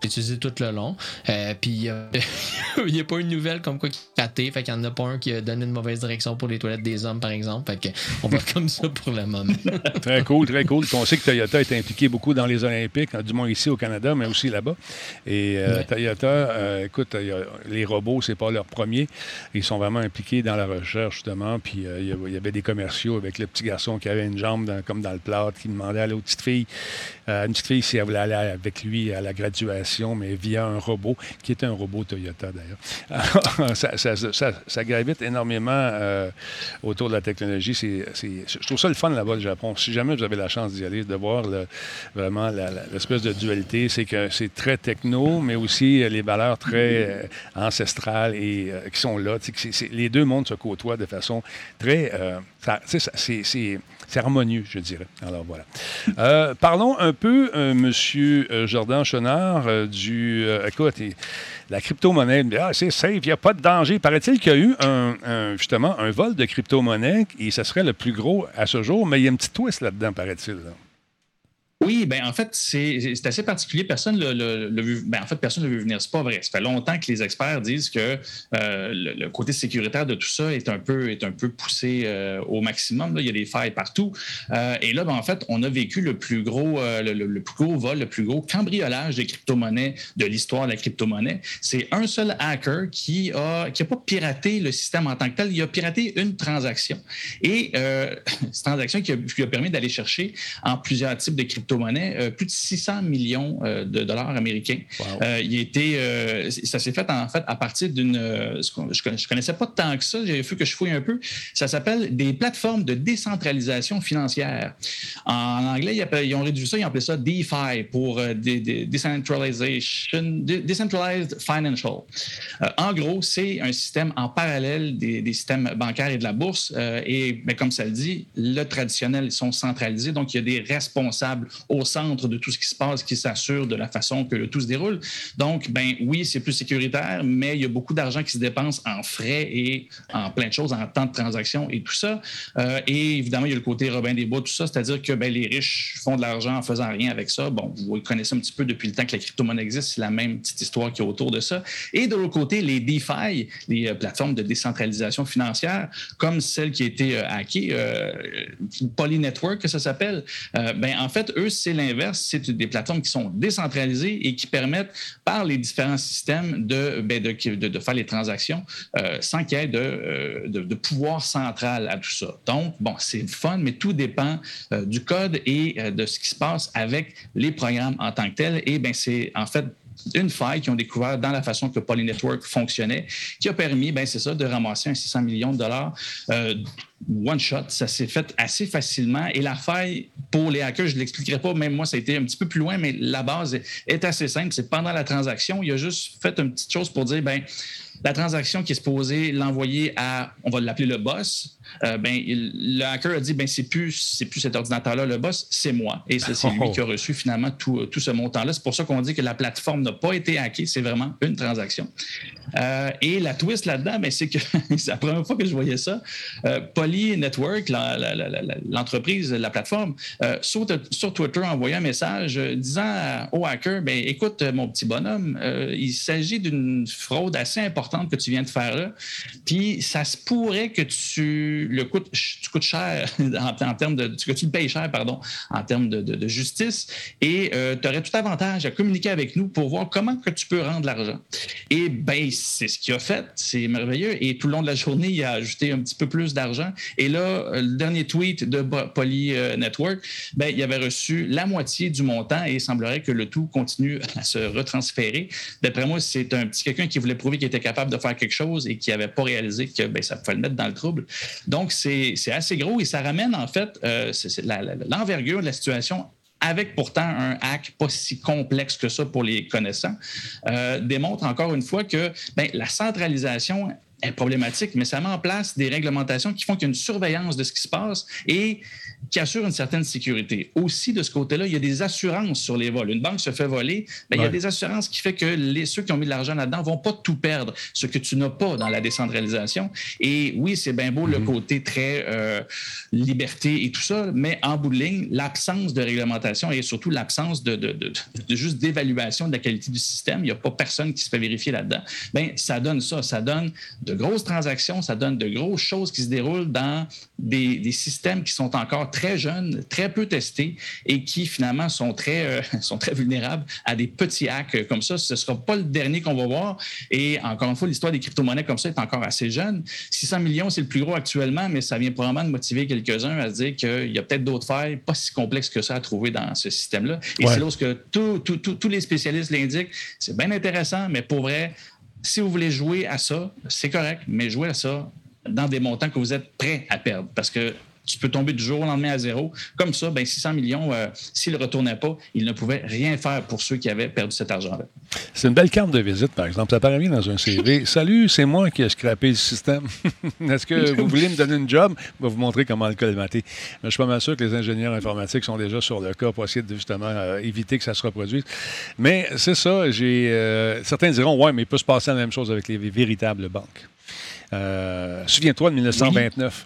Utilisé tout le long. Euh, puis euh, il n'y a pas une nouvelle comme quoi qui est raté. Fait qu'il n'y en a pas un qui a donné une mauvaise direction pour les toilettes des hommes, par exemple. Fait que on va comme ça pour le moment. Très cool, très cool. On sait que Toyota est impliqué beaucoup dans les Olympiques, du moins ici au Canada, mais aussi là-bas. Et euh, Ouais. Toyota, euh, écoute, les robots, c'est pas leur premier. Ils sont vraiment impliqués dans la recherche, justement. Puis il y avait- des commerciaux avec le petit garçon qui avait une jambe dans- comme dans le plâtre, qui demandait à l'autre petite fille, une petite fille si elle voulait aller avec lui à la graduation mais via un robot, qui est un robot Toyota d'ailleurs. ça, ça, ça, ça, gravite énormément euh, autour de la technologie. C'est, je trouve ça le fun là-bas, le Japon. Si jamais vous avez la chance d'y aller, de voir vraiment l'espèce de dualité, c'est que c'est très techno, mais aussi les valeurs très ancestrales et qui sont là. les deux mondes se côtoient de façon très... c'est c'est harmonieux, je dirais. Alors voilà. Euh, parlons un peu, euh, Monsieur euh, Jordan Chenard, du. écoute, la crypto-monnaie, ah, c'est safe, il n'y a pas de danger. Paraît-il qu'il y a eu un, justement un vol de crypto-monnaie et ce serait le plus gros à ce jour, mais il y a un petit twist là-dedans, paraît-il. Oui, ben en fait, c'est assez particulier. Personne le, le, vu. Ben, en fait, personne ne le vu venir. C'est pas vrai. Ça fait longtemps que les experts disent que euh, le, côté sécuritaire de tout ça est un peu, est un peu poussé euh, au maximum. Là. Il y a des failles partout. Euh, et là, ben, en fait, on a vécu le plus gros, le, plus gros vol, le plus gros cambriolage des crypto-monnaies de l'histoire de la crypto-monnaie. C'est un seul hacker qui a, qui a pas piraté le système en tant que tel. Il a piraté une transaction. Et cette transaction qui a, qui a permis d'aller chercher en plusieurs types de crypto monnaie euh, plus de 600 millions euh, de dollars américains. Euh, il était, ça s'est fait en fait à partir d'une. je ne connaissais pas tant que ça, j'ai vu que je fouille un peu. Ça s'appelle des plateformes de décentralisation financière. En anglais, ils, ont réduit ça, ils ont appelé ça DeFi pour Decentralization, Decentralized Financial. en gros, c'est un système en parallèle des, systèmes bancaires et de la bourse. et ben, comme ça le dit, le traditionnel, ils sont centralisés, donc il y a des responsables au centre de tout ce qui se passe, qui s'assure de la façon que tout se déroule. Donc, ben oui, c'est plus sécuritaire, mais il y a beaucoup d'argent qui se dépense en frais et en plein de choses, en temps de transaction et tout ça. Euh, et évidemment, il y a le côté Robin des Bois, tout ça, c'est-à-dire que ben, les riches font de l'argent en faisant rien avec ça. Bon, vous connaissez un petit peu depuis le temps que la crypto-monnaie existe, c'est la même petite histoire qui est autour de ça. Et de l'autre côté, les DeFi, les euh, plateformes de décentralisation financière, comme celle qui a été euh, hackée, Poly Network, que ça s'appelle, ben en fait, eux, c'est l'inverse. C'est des plateformes qui sont décentralisées et qui permettent, par les différents systèmes, de, ben, faire les transactions euh, sans qu'il y ait euh, de, pouvoir central à tout ça. Donc, bon, c'est fun, mais tout dépend euh, du code et de ce qui se passe avec les programmes en tant que tels. Et bien, c'est en fait une faille qu'ils ont découvert dans la façon que Poly Network fonctionnait, qui a permis, ben c'est ça, de ramasser un 600 millions de dollars one shot. Ça s'est fait assez facilement. Et la faille pour les hackers, je ne l'expliquerai pas, même moi, ça a été un petit peu plus loin, mais la base est assez simple. C'est pendant la transaction, il a juste fait une petite chose pour dire, ben la transaction qui est supposée l'envoyer à, on va l'appeler le boss, euh, ben, le hacker a dit ben, c'est plus, c'est plus cet ordinateur-là le boss, c'est moi. Et c'est, lui qui a reçu finalement tout, tout ce montant-là. C'est pour ça qu'on dit que la plateforme n'a pas été hackée, c'est vraiment une transaction. Euh, et la twist là-dedans, ben, c'est que c'est la première fois que je voyais ça. Euh, Poly Network, l'entreprise, la, plateforme, sur, sur, Twitter a envoyé un message disant au hacker ben, écoute, mon petit bonhomme, il s'agit d'une fraude assez importante que tu viens de faire là. Puis ça se pourrait que tu le coûte, tu coûtes cher en, termes de, que tu le payes cher, pardon, en termes de, justice, et euh, tu aurais tout avantage à communiquer avec nous pour voir comment que tu peux rendre l'argent. Et ben c'est ce qu'il a fait, c'est merveilleux. Et tout le long de la journée, il a ajouté un petit peu plus d'argent. Et là, euh, le dernier tweet de Poly euh, Network, ben il avait reçu la moitié du montant et il semblerait que le tout continue à se retransférer. D'après moi, c'est un petit quelqu'un qui voulait prouver qu'il était capable de faire quelque chose et qui n'avait pas réalisé que ben, ça pouvait le mettre dans le trouble. Donc, c'est assez gros et ça ramène en fait euh, l'envergure de la situation avec pourtant un hack pas si complexe que ça pour les connaissants, euh, démontre encore une fois que ben, la centralisation est problématique, mais ça met en place des réglementations qui font qu'il y a une surveillance de ce qui se passe et qui assure une certaine sécurité. Aussi, de ce côté-là, il y a des assurances sur les vols. Une banque se fait voler, bien, il y a des assurances qui font que les, ceux qui ont mis de l'argent là-dedans ne vont pas tout perdre, ce que tu n'as pas dans la décentralisation. Et oui, c'est bien beau le mhm. côté très euh, liberté et tout ça, mais en bout de ligne, l'absence de réglementation et surtout l'absence de, de, de, de, juste d'évaluation de la qualité du système, il n'y a pas personne qui se fait vérifier là-dedans. Bien, ça donne ça, ça donne de grosses transactions, ça donne de grosses choses qui se déroulent dans des, des systèmes qui sont encore très jeunes, très peu testés et qui finalement sont très, euh, sont très vulnérables à des petits hacks comme ça. Ce ne sera pas le dernier qu'on va voir. Et encore une fois, l'histoire des crypto-monnaies comme ça est encore assez jeune. 600 millions, c'est le plus gros actuellement, mais ça vient probablement de motiver quelques-uns à se dire qu'il y a peut-être d'autres failles pas si complexes que ça à trouver dans ce système-là. Et c'est là que tous les spécialistes l'indiquent. C'est bien intéressant, mais pour vrai, si vous voulez jouer à ça, c'est correct, mais jouez à ça dans des montants que vous êtes prêts à perdre. Parce que tu peux tomber du jour au lendemain à zéro. Comme ça, ben 600 millions, euh, s'ils ne retournaient pas, ils ne pouvaient rien faire pour ceux qui avaient perdu cet argent-là. C'est une belle carte de visite, par exemple. Ça paraît bien dans un CV. Salut, c'est moi qui ai scrappé le système. Est-ce que vous voulez me donner une job? Je vais vous montrer comment le colmater. Mais je suis pas mal sûr que les ingénieurs informatiques sont déjà sur le cas pour essayer de justement euh, éviter que ça se reproduise. Mais c'est ça, j'ai euh, certains diront, ouais, mais il peut se passer la même chose avec les véritables banques. Euh, souviens-toi de 1929.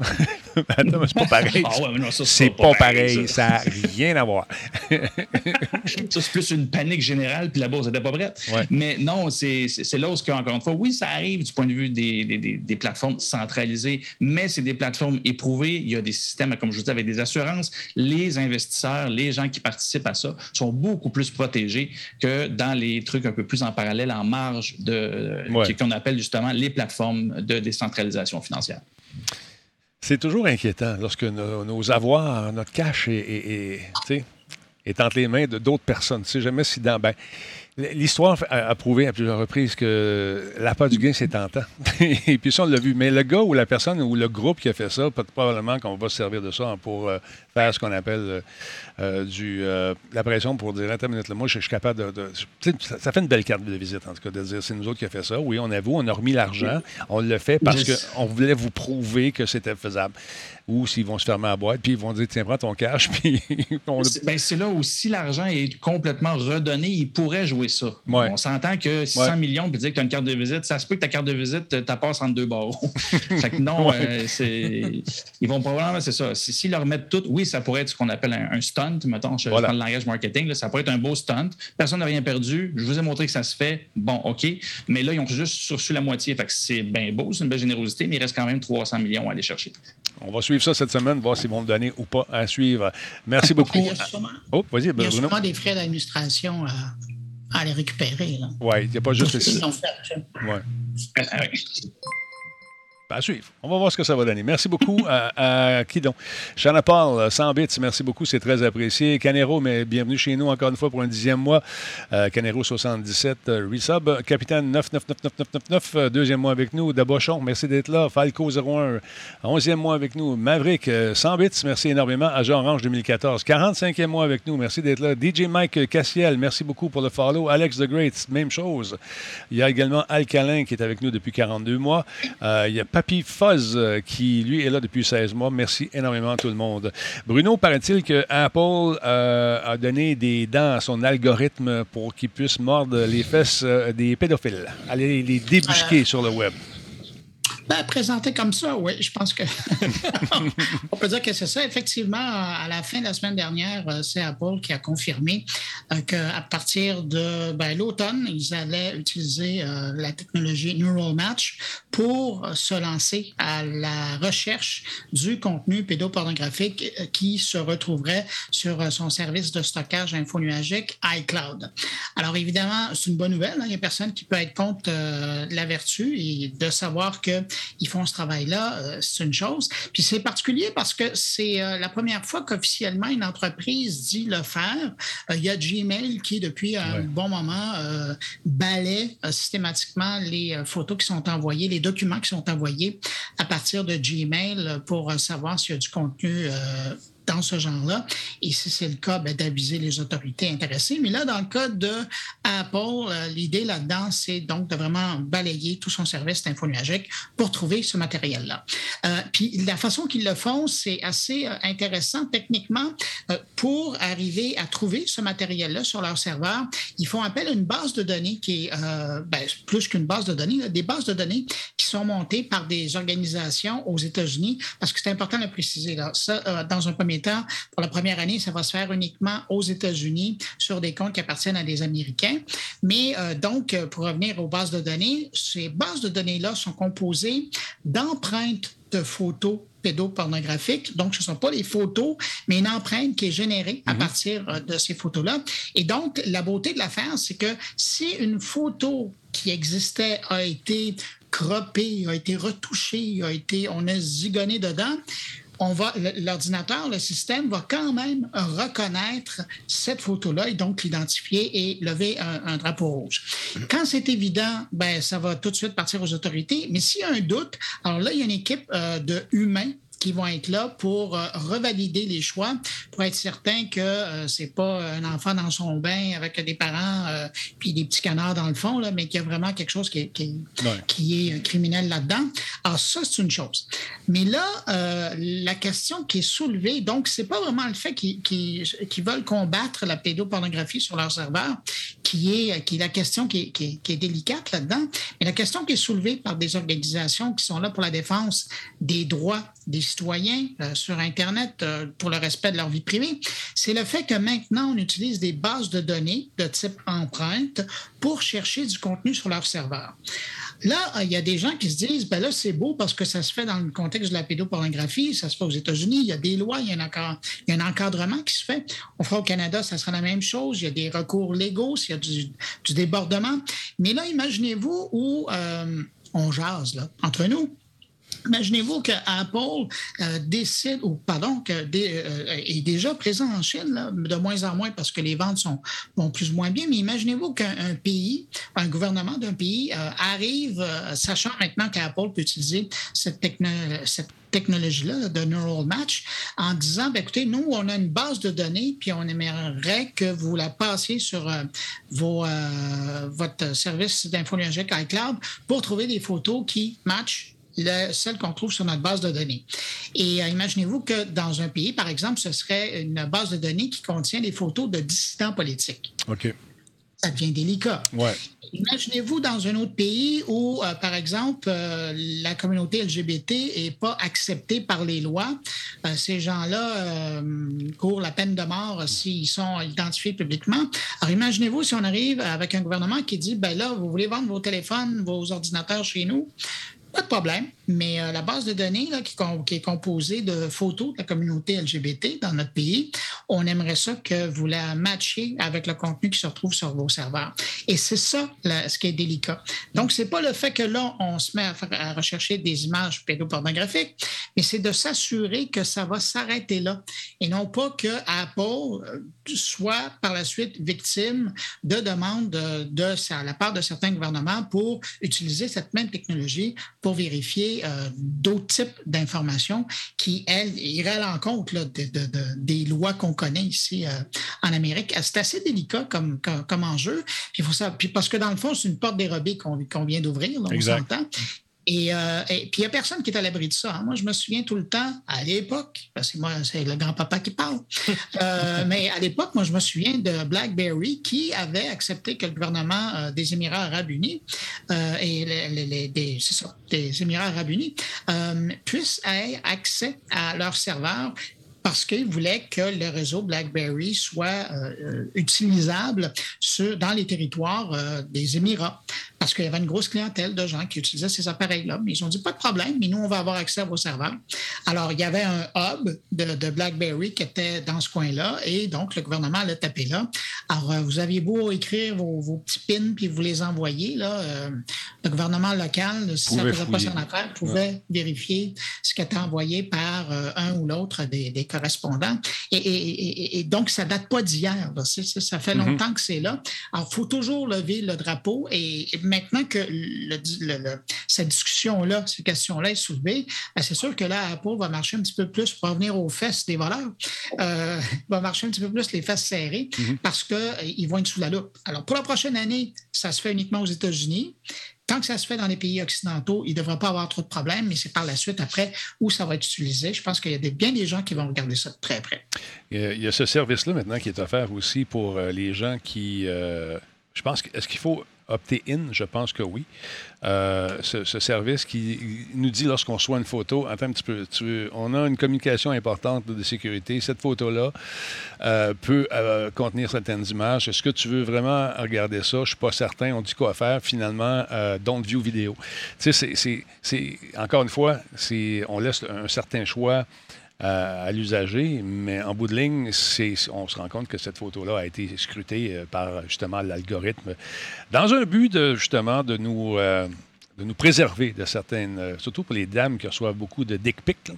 Attends, c'est pas pareil. Ah c'est pas, pareil. Ça n'a rien à voir. ça, c'est plus une panique générale, puis la bourse n'était pas prête. Mais non, c'est là où, encore une fois, oui, ça arrive du point de vue des, des, des, plateformes centralisées, mais c'est des plateformes éprouvées. Il y a des systèmes, comme je vous dis, avec des assurances. Les investisseurs, les gens qui participent à ça sont beaucoup plus protégés que dans les trucs un peu plus en parallèle, en marge de qu'on appelle justement les plateformes de financière. C'est toujours inquiétant lorsque nos, avoirs, notre cash est, est, entre les mains de d'autres personnes. Tu sais jamais si dans. Ben, L'histoire a, prouvé à plusieurs reprises que la part du gain, c'est tentant. Et puis ça, on l'a vu. Mais le gars ou la personne ou le groupe qui a fait ça, probablement qu'on va se servir de ça pour euh, faire ce qu'on appelle euh, euh, du, la pression pour dire Attends une minute, moi, je, suis capable de. ça, fait une belle carte de visite, en tout cas, de dire c'est nous autres qui a fait ça. Oui, on avoue, on a remis l'argent. On le fait parce qu'on voulait vous prouver que c'était faisable ou s'ils vont se fermer à boîte, puis ils vont dire tiens, prends ton cash. Puis ben, c'est là où si l'argent est complètement redonné, ils pourraient jouer ça. On s'entend que 600 millions, puis dire que tu as une carte de visite, ça se peut que ta carte de visite, tu passe entre deux barreaux. fait que non, euh, c'est ils vont probablement, c'est ça. S'ils leur mettent tout, oui, ça pourrait être ce qu'on appelle un, stunt, mettons, je prends le langage marketing, ça pourrait être un beau stunt. Personne n'a rien perdu. Je vous ai montré que ça se fait. Bon, OK. Mais là, ils ont juste sursu la moitié. Fait que c'est bien beau, c'est une belle générosité, mais il reste quand même 300 millions à aller chercher. On va suivre ça cette semaine, voir s'ils vont le donner ou pas à suivre. Merci beaucoup. Il y a sûrement, oh, vas-y, il y a sûrement des frais d'administration à, à, les récupérer. Oui, il n'y a pas juste... les... Ouais. À suivre. On va voir ce que ça va donner. Merci beaucoup à, qui donc? Shana Paul, 100 bits, merci beaucoup, c'est très apprécié. Canero, mais bienvenue chez nous encore une fois pour un dixième mois. Euh, Canero 77, euh, Resub. Capitaine 999999, euh, deuxième mois avec nous. Dabochon, merci d'être là. Falco 01, onzième mois avec nous. Maverick, 100 bits, merci énormément. Agent Orange 2014, 45e mois avec nous. Merci d'être là. DJ Mike Cassiel, merci beaucoup pour le follow. Alex The Great, même chose. Il y a également Alcalin qui est avec nous depuis 42 mois. il y a Papy Fuzz, euh, qui lui est là depuis 16 mois. Merci énormément à tout le monde. Bruno, paraît-il que Apple euh, a donné des dents à son algorithme pour qu'il puisse mordre les fesses euh, des pédophiles, aller les débusquer sur le web. Ben, présenté comme ça, oui, je pense que on peut dire que c'est ça. Effectivement, à la fin de la semaine dernière, euh, c'est Apple qui a confirmé euh, qu'à partir de ben, l'automne, ils allaient utiliser euh, la technologie Neural Match pour se lancer à la recherche du contenu pédopornographique qui se retrouverait sur son service de stockage infonuagique iCloud. Alors évidemment, c'est une bonne nouvelle. Hein. Il n'y a personne qui peut être contre la vertu et de savoir que ils font ce travail-là, euh, c'est une chose. Puis c'est particulier parce que c'est euh, la première fois qu'officiellement une entreprise dit le faire. Euh, il y a Gmail qui, depuis un bon moment, balaie systématiquement les photos qui sont envoyées, les documents qui sont envoyés à partir de Gmail pour savoir s'il y a du contenu dans ce genre-là. Et si c'est le cas, ben, d'aviser les autorités intéressées. Mais là, dans le cas de Apple, euh, l'idée là-dedans, c'est donc de vraiment balayer tout son service infonuagique pour trouver ce matériel-là. Euh, puis la façon qu'ils le font, c'est assez euh, intéressant techniquement. pour arriver à trouver ce matériel-là sur leur serveur, ils font appel à une base de données qui est ben, plus qu'une base de données, des bases de données qui sont montées par des organisations aux États-Unis, parce que c'est important de le préciser. Ça, dans un premier pour la première année, ça va se faire uniquement aux États-Unis sur des comptes qui appartiennent à des Américains. Mais donc, pour revenir aux bases de données, ces bases de données-là sont composées d'empreintes de photos pédopornographiques. Donc, ce ne sont pas les photos, mais une empreinte qui est générée à mhm. partir euh, de ces photos-là. Et donc, la beauté de l'affaire, c'est que si une photo qui existait a été croppée, a été retouchée, a été, on a zigonné dedans, l'ordinateur, le système va quand même reconnaître cette photo-là et donc l'identifier et lever un, drapeau rouge. Quand c'est évident, ben, ça va tout de suite partir aux autorités. Mais s'il y a un doute, alors là, il y a une équipe euh, de humains qui vont être là pour euh, revalider les choix, pour être certain que euh, c'est pas un enfant dans son bain avec des parents euh, puis des petits canards dans le fond, là, mais qu'il y a vraiment quelque chose qui est, qui, est criminel là-dedans. Alors ça, c'est une chose. Mais là, la question qui est soulevée, donc c'est pas vraiment le fait qu'ils veulent combattre la pédopornographie sur leur serveur, qui est, qui est la question qui est, qui est délicate là-dedans, mais la question qui est soulevée par des organisations qui sont là pour la défense des droits des citoyens euh, sur Internet euh, pour le respect de leur vie privée, c'est le fait que maintenant, on utilise des bases de données de type empreinte pour chercher du contenu sur leur serveur. Là, il y a des gens qui se disent, ben là, c'est beau parce que ça se fait dans le contexte de la pédopornographie, ça se fait aux États-Unis, il y a des lois, il y a, un, encadrement qui se fait. On fera au Canada, ça sera la même chose, il y a des recours légaux, il y a du, débordement. Mais là, imaginez-vous où euh, on jase, là, entre nous. Imaginez-vous que Apple euh, décide, ou pardon, que euh, est déjà présent en Chine, de moins en moins parce que les ventes sont plus ou moins bien, mais imaginez-vous qu'un pays, un gouvernement d'un pays euh, arrive, sachant maintenant qu'Apple peut utiliser cette, technologie-là de Neural Match en disant, ben, écoutez, nous, on a une base de données, puis on aimerait que vous la passiez sur votre service d'infologique iCloud pour trouver des photos qui matchent celle qu'on trouve sur notre base de données. Et euh, imaginez-vous que dans un pays, par exemple, ce serait une base de données qui contient des photos de dissidents politiques. OK. Ça devient délicat. Ouais. Imaginez-vous dans un autre pays où, euh, par exemple, euh, la communauté LGBT n'est pas acceptée par les lois. ces gens-là courent la peine de mort s'ils sont identifiés publiquement. Alors imaginez-vous si on arrive avec un gouvernement qui dit, ben là, vous voulez vendre vos téléphones, vos ordinateurs chez nous, pas de problème, mais euh, la base de données qui, est composée de photos de la communauté LGBT dans notre pays, on aimerait ça que vous la matchiez avec le contenu qui se retrouve sur vos serveurs. Et c'est ça ce qui est délicat. Donc, c'est pas le fait que là, on se met à, rechercher des images pédopornographiques, mais c'est de s'assurer que ça va s'arrêter là et non pas que Apple euh, soit par la suite victime de demandes de, de, de la part de certains gouvernements pour utiliser cette même technologie pour vérifier euh, d'autres types d'informations qui, elles, iraient à l'encontre des lois qu'on connaît ici euh, en Amérique. C'est assez délicat comme, comme, enjeu. Puis, faut ça, puis parce que dans le fond, c'est une porte dérobée qu'on vient d'ouvrir, on s'entend. Euh, et, puis, il n'y a personne qui est à l'abri de ça. Hein. Moi, je me souviens tout le temps, à l'époque, parce que moi, c'est le grand-papa qui parle, euh, mais à l'époque, moi, je me souviens de BlackBerry qui avait accepté que le gouvernement euh, des Émirats arabes unis et les, des Émirats arabes unis puissent avoir accès à leurs serveurs parce qu'ils voulaient que le réseau BlackBerry soit utilisable dans les territoires des Émirats parce qu'il y avait une grosse clientèle de gens qui utilisaient ces appareils-là. Mais ils ont dit pas de problème, mais nous, on va avoir accès à vos serveurs. Alors, il y avait un hub de, BlackBerry qui était dans ce coin-là et donc le gouvernement l'a tapé là. Alors, euh, vous aviez beau écrire vos, petits pins puis vous les envoyer, là, euh, le gouvernement local, si ça ne faisait pas son affaire, pouvait vérifier ce qui était envoyé par euh, un ou l'autre des, correspondants. Et, donc, ça date pas d'hier. Ça fait mm-hmm. longtemps que c'est là. Alors, il faut toujours lever le drapeau et maintenant que cette discussion-là, cette question-là est soulevée, ben, c'est sûr que là, Apple va marcher un petit peu plus pour revenir aux fesses des voleurs, euh, va marcher un petit peu plus les fesses serrées mm-hmm. parce qu'ils euh, vont être sous la loupe. Alors, pour la prochaine année, ça se fait uniquement aux États-Unis. Tant que ça se fait dans les pays occidentaux, il ne devrait pas avoir trop de problèmes, mais c'est par la suite, après, où ça va être utilisé. Je pense qu'il y a bien des gens qui vont regarder ça de très près. Il y a, ce service-là maintenant qui est offert aussi pour euh, les gens qui. je pense est-ce qu'il faut Opté-in, je pense que oui. Euh, ce, ce service qui nous dit lorsqu'on reçoit une photo, attends un petit peu, on a une communication importante de sécurité. Cette photo-là euh, peut euh, contenir certaines images. Est-ce que tu veux vraiment regarder ça? Je suis pas certain. On dit quoi faire. Finalement, don't view vidéo. Tu sais, c'est- encore une fois, on laisse un certain choix euh, à l'usager, mais en bout de ligne, on se rend compte que cette photo-là a été scrutée euh, par justement l'algorithme. Dans un but justement de nous, euh, de nous préserver de certaines, euh, surtout pour les dames qui reçoivent beaucoup de dick pics. là.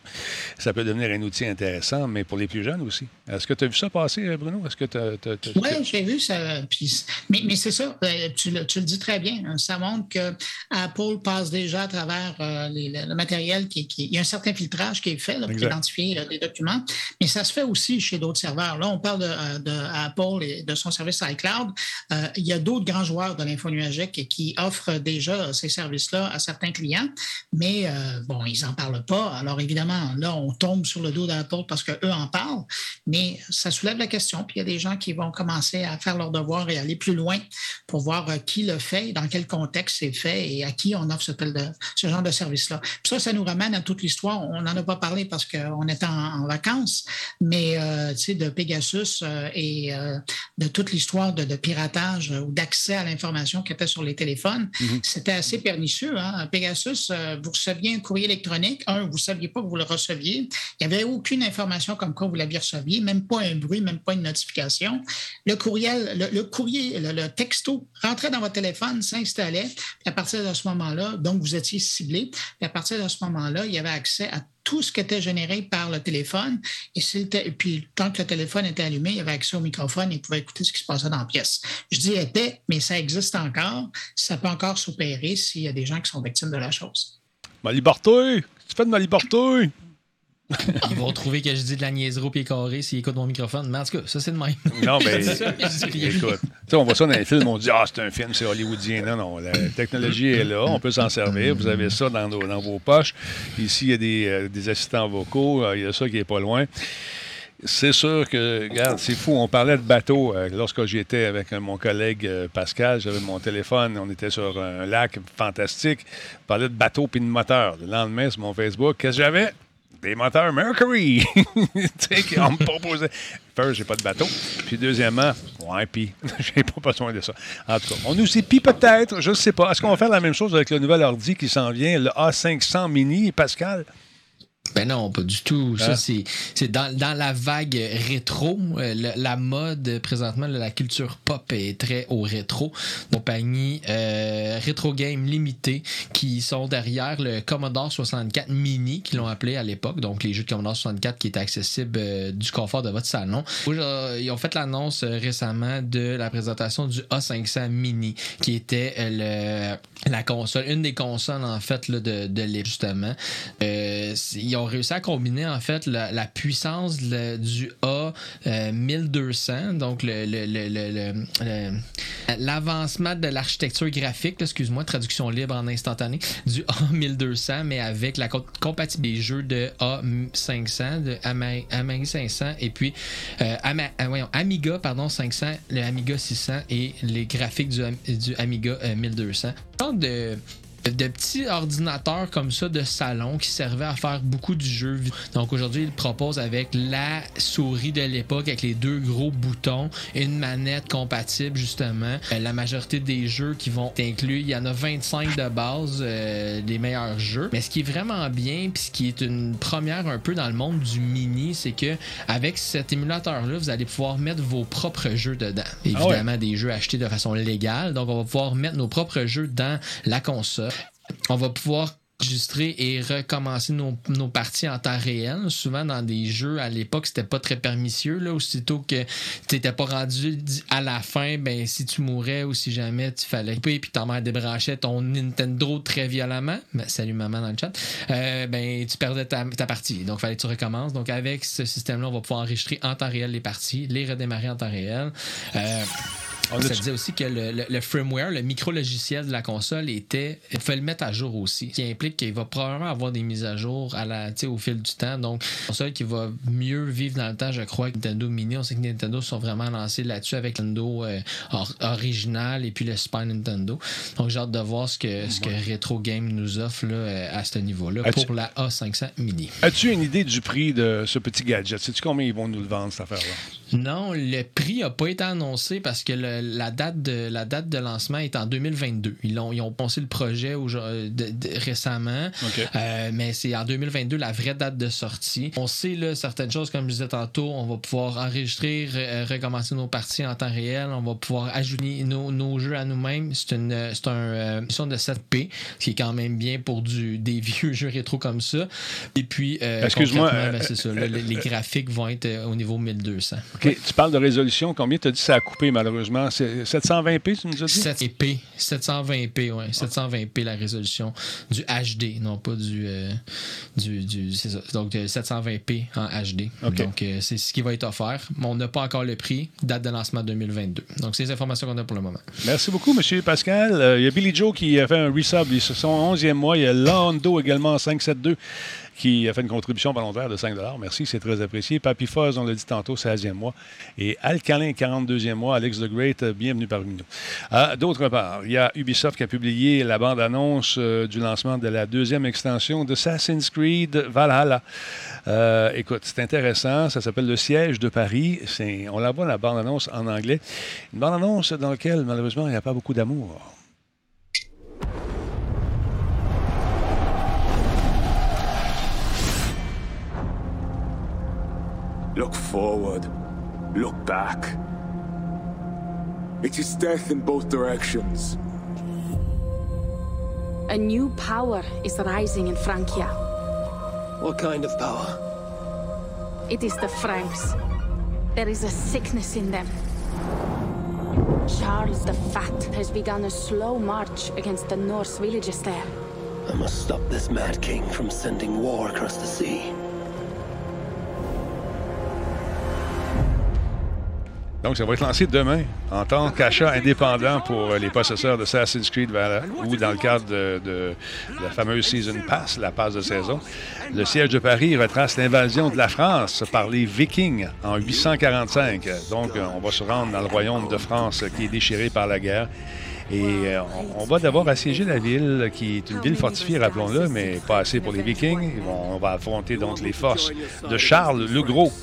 Ça peut devenir un outil intéressant, mais pour les plus jeunes aussi. Est-ce que tu as vu ça passer, euh, Bruno? Est-ce que tu as. Oui, j'ai vu ça. puis- mais mais c'est ça, euh, tu le, tu le dis très bien. hein, ça montre que Apple passe déjà à travers euh, les- le, matériel qui, qui- Il y a un certain filtrage qui est fait là, pour Exact. identifier euh, des documents, mais ça se fait aussi chez d'autres serveurs. Là, on parle de, de Apple et de son service iCloud. Euh, il y a d'autres grands joueurs de l'info nuagique qui offrent déjà ces à certains clients, mais euh, bon, ils n'en parlent pas. Alors évidemment, là, on tombe sur le dos d'Apple parce qu'eux en parlent, mais ça soulève la question. Puis il y a des gens qui vont commencer à faire leur devoir et aller plus loin pour voir euh, qui le fait, dans quel contexte c'est fait et à qui on offre ce, tel de- ce genre de service-là. Puis ça, ça nous ramène à toute l'histoire. On n'en a pas parlé parce qu'on était en, en vacances, mais euh, tu sais, de Pegasus euh, et de toute l'histoire de, de piratage ou d'accès à l'information qui était sur les téléphones, c'était assez pernicieux. Hein? Pegasus, euh, vous receviez un courrier électronique. Un, vous ne saviez pas que vous le receviez. Il n'y avait aucune information comme quoi vous l'aviez receviez, même pas un bruit, même pas une notification. Le courriel, le, courrier, le, le texto rentrait dans votre téléphone, s'installait. À partir de ce moment-là, donc vous étiez ciblé. À partir de ce moment-là, il y avait accès à tout ce qui était généré par le téléphone. Et, puis, tant que le téléphone était allumé, il avait accès au microphone et il pouvait écouter ce qui se passait dans la pièce. Je dis était, mais ça existe encore. Ça peut encore s'opérer s'il y a des gens qui sont victimes de la chose. Ma liberté! Tu fais de ma liberté! Ils vont trouver que je dis de la niaiserie au pied carré s'ils écoutent mon microphone. Mais en tout cas, ça, c'est de même. Non, mais. Écoute, on voit ça dans les films, on dit Ah, c'est un film, c'est hollywoodien. Non, non, la technologie est là, on peut s'en servir. Vous avez ça dans, nos- dans vos poches. Ici, il y a des, euh, des assistants vocaux, euh, il y a ça qui est pas loin. C'est sûr que, regarde, c'est fou. On parlait de bateau. euh, lorsque j'étais avec euh, mon collègue euh, Pascal, j'avais mon téléphone, on était sur un lac fantastique. On parlait de bateau puis de moteur. Le lendemain, sur mon Facebook, qu'est-ce que j'avais? Des moteurs Mercury. tu sais, qu'on me proposait. First, j'ai pas de bateau. Puis deuxièmement, ouais, puis j'ai pas besoin de ça. En tout cas, on nous épie peut-être, je sais pas. Est-ce qu'on va faire la même chose avec le nouvel ordi qui s'en vient, le A500 Mini, Pascal? Ben non, pas du tout. Ça, c'est, c'est dans, dans la vague rétro. euh, le- la mode, présentement, la culture pop est très au rétro. Compagnie euh, Retro Game Limité qui sont derrière le Commodore 64 Mini, qui l'ont appelé à l'époque. Donc, les jeux de Commodore 64 qui étaient accessibles euh, du confort de votre salon. Ils ont fait l'annonce récemment de la présentation du A500 Mini, qui était le, la console, une des consoles, en fait, là, de, de justement. Ils ont réussi à combiner en fait la, puissance du A euh, 1200, donc l'avancement de l'architecture graphique, excuse-moi, traduction libre en instantané, du A 1200, mais avec la co- compatibilité des jeux de A 500, de Ama- Amiga 500 et puis euh, euh, voyons, Amiga pardon 500, le Amiga 600 et les graphiques du, Am- du Amiga euh, 1200. Genre de de petits ordinateurs comme ça de salon qui servaient à faire beaucoup du jeu. Donc aujourd'hui, ils proposent avec la souris de l'époque, avec les deux gros boutons, une manette compatible justement. Euh, La majorité des jeux qui vont être inclus, il y en a 25 de base, euh, des meilleurs jeux. Mais ce qui est vraiment bien, puis ce qui est une première un peu dans le monde du mini, c'est que avec cet émulateur-là, vous allez pouvoir mettre vos propres jeux dedans. Évidemment, des jeux achetés de façon légale. Donc on va pouvoir mettre nos propres jeux dans la console. On va pouvoir enregistrer et recommencer nos, parties en temps réel. Souvent, dans des jeux, à l'époque, c'était pas très permissieux. Là, aussitôt que tu n'étais pas rendu à la fin, ben, si tu mourais ou si jamais tu fallait couper puis ta mère débranchait ton Nintendo très violemment, ben, salut maman dans le chat, euh, ben, tu perdais ta, partie. Donc, fallait que tu recommences. Donc, avec ce système-là, on va pouvoir enregistrer en temps réel les parties, les redémarrer en temps réel. Euh, On Ça disait aussi que le, le- le firmware, le micro-logiciel de la console était. Il fallait le mettre à jour aussi. Ce qui implique qu'il va probablement avoir des mises à jour à la, au fil du temps. Donc, une console qui va mieux vivre dans le temps, je crois, que Nintendo Mini. On sait que Nintendo sont vraiment lancés là-dessus avec Nintendo euh, or- original et puis le Super Nintendo. Donc, j'ai hâte de voir ce que, ce que Retro Game nous offre là, euh, à ce niveau-là pour la A500 Mini. As-tu une idée du prix de ce petit gadget? Sais-tu combien ils vont nous le vendre, cette affaire-là? Non, le prix n'a pas été annoncé parce que le- la, date de, la date de lancement est en 2022. Ils ont, ils ont pensé le projet au- de- de- récemment, OK. euh, mais c'est en 2022 la vraie date de sortie. On sait là, certaines choses, comme je disais tantôt, on va pouvoir enregistrer, re- recommencer nos parties en temps réel, on va pouvoir ajouter nos, nos jeux à nous-mêmes. C'est une, c'est un, euh, mission de 7P, ce qui est quand même bien pour du, des vieux jeux rétro comme ça. Et puis, euh, Excuse-moi, concrètement, euh, ben, c'est ça, là, les, les graphiques vont être euh, au niveau 1200. OK. Tu parles de résolution. Combien tu as dit que ça a coupé, malheureusement? C'est 720p, tu nous as dit? 720p, 720p, ouais, 720p la résolution du HD, non pas du, euh, du, du- c'est ça. Donc euh, 720p en HD. Donc euh, c'est ce qui va être offert. Mais on n'a pas encore le prix, date de lancement 2022. Donc c'est les informations qu'on a pour le moment. Merci beaucoup, M. Pascal. Euh, Il y a Billy Joe qui a fait un resub. C'est son 11e mois. Il y a Lando également en 572 qui a fait une contribution volontaire de 5 Merci, c'est très apprécié. Papy Fuzz, on l'a dit tantôt, 16e mois. Et Alcalin, 42e mois. Alex the Great, euh, bienvenue parmi nous. Ah, D'autre part, il y a Ubisoft qui a publié la bande-annonce euh, du lancement de la deuxième extension d'Assassin's Creed Valhalla. Euh, écoute, c'est intéressant. Ça s'appelle Le siège de Paris. On la voit, la bande-annonce en anglais. Une bande-annonce dans laquelle, malheureusement, il n'y a pas beaucoup d'amour. Look forward. Look back. It is death in both directions. A new power is rising in Francia. What kind of power? It is the Franks. There is a sickness in them. Charles the Fat has begun a slow march against the Norse villages there. I must stop this mad king from sending war across the sea. Donc, ça va être lancé demain en tant qu'achat indépendant pour euh, les possesseurs de Assassin's Creed Valhalla ou dans le cadre de, la fameuse Season Pass, la passe de saison. Le siège de Paris retrace l'invasion de la France par les Vikings en 845. Donc, euh, on va se rendre dans le royaume de France qui est déchiré par la guerre. Et euh, on, va d'abord assiéger la ville, qui est une ville fortifiée, rappelons-le, mais pas assez pour les Vikings. On va affronter donc les forces de Charles le Gros.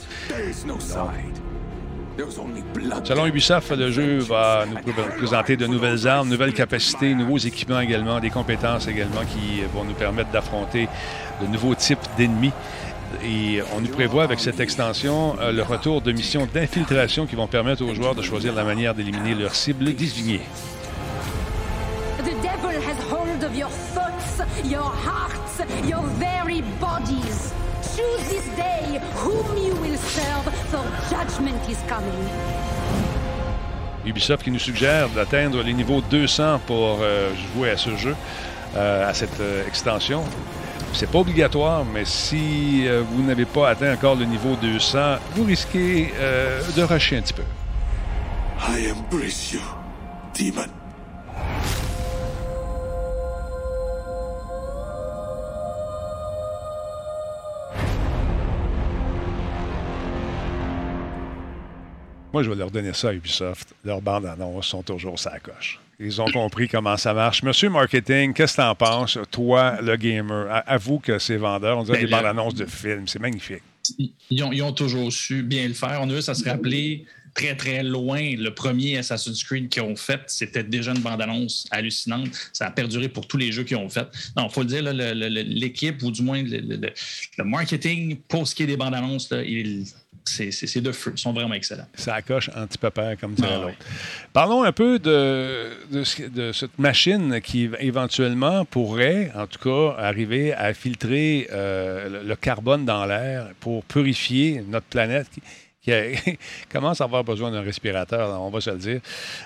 Selon Ubisoft, le jeu va nous pré- présenter de nouvelles armes, nouvelles capacités, nouveaux équipements également, des compétences également qui vont nous permettre d'affronter de nouveaux types d'ennemis. Et on nous prévoit avec cette extension euh, le retour de missions d'infiltration qui vont permettre aux joueurs de choisir la manière d'éliminer leurs cibles désignées. Your hearts, your. Choose this day whom you will serve, for judgment is coming. Ubisoft qui nous suggère d'atteindre les niveaux 200 pour euh, jouer à ce jeu, euh, à cette euh, extension. C'est pas obligatoire, mais si euh, vous n'avez pas atteint encore le niveau 200, vous risquez euh, de rusher un petit peu. I embrace you, demon. Moi, je vais leur donner ça à Ubisoft. Leurs bandes annonces sont toujours sa coche. Ils ont compris comment ça marche. Monsieur Marketing, qu'est-ce que tu en penses, toi, le gamer? Avoue que c'est vendeur. On dirait Ben, des le- bandes annonces de films. C'est magnifique. Ils ont, ils ont toujours su bien le faire. On a juste à se rappeler très, très loin. Le premier Assassin's Creed qu'ils ont fait, c'était déjà une bande-annonce hallucinante. Ça a perduré pour tous les jeux qu'ils ont fait. Non, il faut le dire, là, le- le- le- l'équipe, ou du moins le, le- marketing, pour ce qui est des bandes-annonces, il- c'est de feu. Ils sont vraiment excellents. Ça coche anti-papa, comme dirait Ah, l'autre. ouais. Parlons un peu de, de, ce- de cette machine qui éventuellement pourrait, en tout cas, arriver à filtrer euh, le, le carbone dans l'air pour purifier notre planète qui, qui a- commence à avoir besoin d'un respirateur, on va se le dire.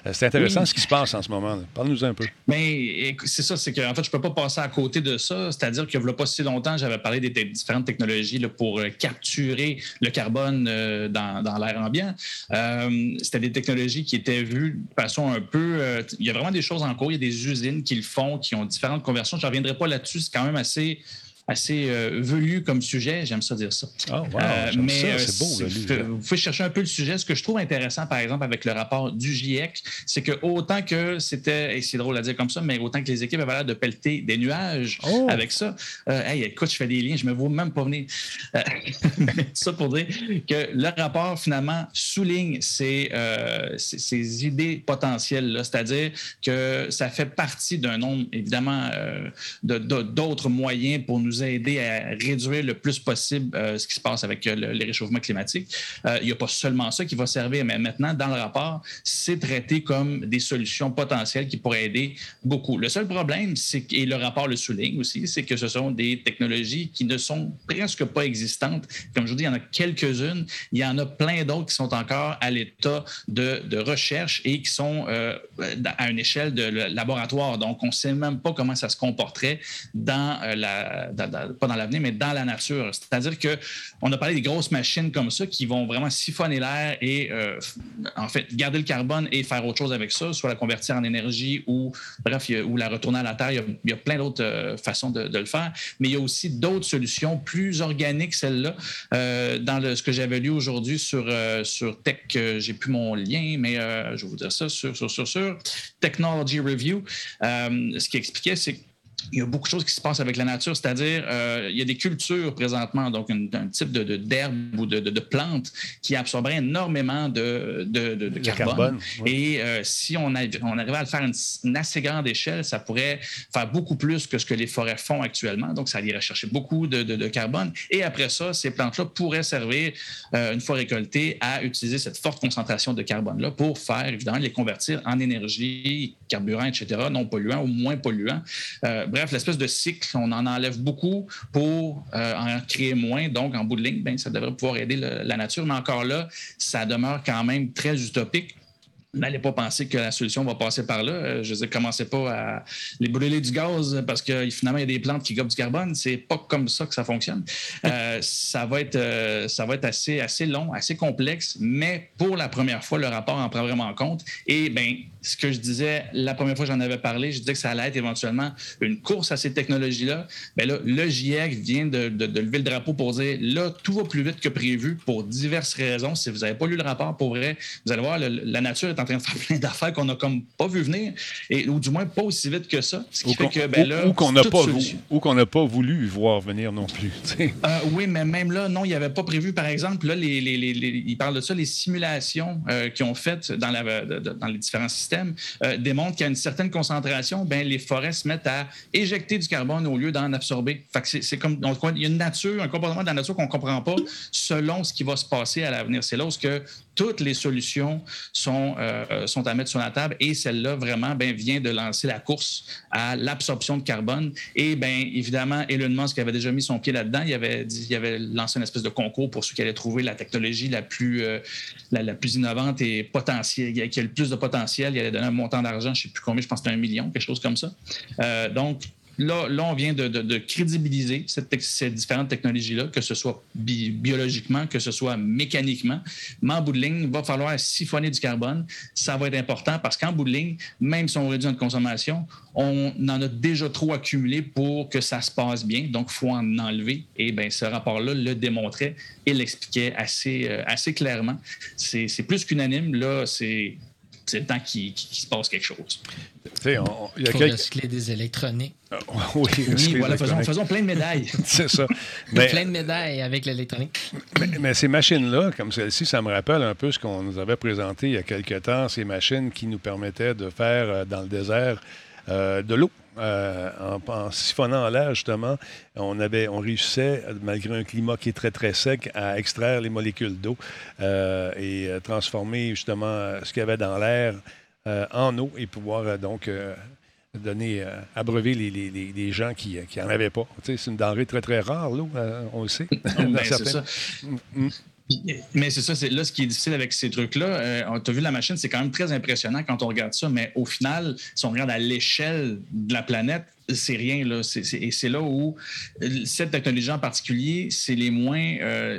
Euh, C'est intéressant Oui. ce qui se passe en ce moment. Parle-nous un peu. Mais écou- c'est ça, c'est que en fait, je peux pas passer à côté de ça. C'est-à-dire qu'il n'y a pas si longtemps, j'avais parlé des te- différentes technologies là, pour euh, capturer le carbone euh, dans, dans l'air ambiant. Euh, C'était des technologies qui étaient vues de façon un peu. euh, il y a vraiment des choses en cours. Il y a des usines qui le font, qui ont différentes conversions. Je ne reviendrai pas là-dessus. C'est quand même assez assez euh, velu comme sujet, j'aime ça dire ça. Oh, wow, Euh, mais euh, c'est beau, vous pouvez chercher un peu le sujet. Ce que je trouve intéressant, par exemple, avec le rapport du GIEC, c'est que autant que c'était, et c'est drôle à dire comme ça, mais autant que les équipes avaient l'air de pelleter des nuages Oh! avec ça, hey, écoute, je fais des liens, je me vois même pas venir. Ça pour dire que le rapport, finalement, souligne ces, ces, ces idées potentielles-là, c'est-à-dire que ça fait partie d'un nombre, évidemment, de- de- d'autres moyens pour nous aider à réduire le plus possible euh, ce qui se passe avec euh, le, les réchauffements climatiques. Euh, il n'y a pas seulement ça qui va servir, mais maintenant, dans le rapport, c'est traité comme des solutions potentielles qui pourraient aider beaucoup. Le seul problème, c'est et le rapport le souligne aussi, c'est que ce sont des technologies qui ne sont presque pas existantes. Comme je vous dis, il y en a quelques-unes. Il y en a plein d'autres qui sont encore à l'état de, recherche et qui sont à une échelle de laboratoire. Donc, on ne sait même pas comment ça se comporterait dans la, pas dans l'avenir, mais dans la nature. C'est-à-dire que on a parlé des grosses machines comme ça qui vont vraiment siphonner l'air et euh, en fait garder le carbone et faire autre chose avec ça, soit la convertir en énergie ou bref, ou la retourner à la terre. Il y a, plein d'autres euh, façons de, le faire, mais il y a aussi d'autres solutions plus organiques, celles-là. Euh, dans le- ce que j'avais lu aujourd'hui sur, sur Tech, j'ai plus mon lien, mais je vais vous dire ça sur, sur, sur, sur Technology Review, ce qui expliquait, c'est il y a beaucoup de choses qui se passent avec la nature, c'est-à-dire euh, il y a des cultures présentement, donc une- un type de, d'herbe ou de, de, de plante qui absorberaient énormément de, de, carbone. carbone, ouais. Et euh, si on, a- on arrivait à le faire à une, une assez grande échelle, ça pourrait faire beaucoup plus que ce que les forêts font actuellement. Donc, ça irait chercher beaucoup de, carbone. Et après ça, ces plantes-là pourraient servir, euh, une fois récoltées, à utiliser cette forte concentration de carbone-là pour faire, évidemment, les convertir en énergie, carburant, etc., non polluant ou moins polluant. Bref, l'espèce de cycle, on en enlève beaucoup pour euh, en créer moins. Donc, en bout de ligne, ben, ça devrait pouvoir aider la nature. Mais encore là, ça demeure quand même très utopique. N'allez pas penser que la solution va passer par là. Euh, Je veux dire, commencez pas à les brûler du gaz parce que finalement, il y a des plantes qui gobent du carbone. C'est pas comme ça que ça fonctionne. Euh, ça va être, ça va être assez, assez long, assez complexe, mais pour la première fois, le rapport en prend vraiment en compte. Et ben, ce que je disais la première fois que j'en avais parlé, je disais que ça allait être éventuellement une course à ces technologies-là. Ben là, le GIEC vient de, de- de lever le drapeau pour dire là, tout va plus vite que prévu pour diverses raisons. Si vous n'avez pas lu le rapport, pour vrai, vous allez voir, le- la nature est en train de faire plein d'affaires qu'on n'a comme pas vu venir, et, ou du moins pas aussi vite que ça. Ce qui Ou fait que, ben là, ou- ou qu'on n'a pas, solution. ou qu'on n'a pas voulu voir venir non plus. Euh, oui, mais même là, non, il n'y avait pas prévu. Par exemple, là, les, les- les- les- ils parlent de ça, les simulations euh, qu'ils ont faites dans, la- de- de- dans les différents systèmes euh, démontrent qu'à une certaine concentration, ben, les forêts se mettent à éjecter du carbone au lieu d'en absorber. Fait c'est, comme, il y a une nature, un comportement de la nature qu'on ne comprend pas selon ce qui va se passer à l'avenir. C'est là où toutes les solutions sont, euh, sont à mettre sur la table et celle-là, vraiment, ben, vient de lancer la course à l'absorption de carbone. Et bien, évidemment, Elon Musk avait déjà mis son pied là-dedans. Il avait, avait lancé une espèce de concours pour ceux qui allaient trouver la technologie la plus, euh, la, plus innovante et potentielle, qui a le plus de potentiel. Il allait donner un montant d'argent, je ne sais plus combien, je pense que c'était un million, quelque chose comme ça. Euh, donc, Là, on vient de, crédibiliser ces différentes technologies-là, que ce soit bi- biologiquement, que ce soit mécaniquement. Mais en bout de ligne, il va falloir siphonner du carbone. Ça va être important parce qu'en bout de ligne, même si on réduit notre consommation, on en a déjà trop accumulé pour que ça se passe bien. Donc, il faut en enlever. Et bien, ce rapport-là le démontrait et l'expliquait assez, euh, assez clairement. C'est plus qu'unanime. Là, c'est c'est le temps qu'il se passe quelque chose. Tu sais, on- il y a Faut quelques- recycler des électroniques. oui, Oui, voilà, faisons, faisons plein de médailles. C'est ça. Mais, Plein de médailles avec l'électronique. mais, mais ces machines-là, comme celle-ci, ça me rappelle un peu ce qu'on nous avait présenté il y a quelque temps, ces machines qui nous permettaient de faire euh, dans le désert euh, de l'eau. Euh, en, en siphonnant l'air, justement, on, avait, on réussissait, malgré un climat qui est très, très sec, à extraire les molécules d'eau euh, et euh, transformer, justement, euh, ce qu'il y avait dans l'air euh, en eau et pouvoir euh, donc euh, donner, euh, abreuver les, les- les- les gens qui n'en avaient pas. Tu sais, c'est une denrée très, très rare, l'eau, euh, on le sait. Ben, c'est ça. Mm, mm. Mais c'est ça, c'est là ce qui est difficile avec ces trucs-là. Euh, tu as vu la machine, c'est quand même très impressionnant quand on regarde ça, mais au final, si on regarde à l'échelle de la planète, c'est rien. Là. et c'est là où cette technologie en particulier, c'est les moins. Euh,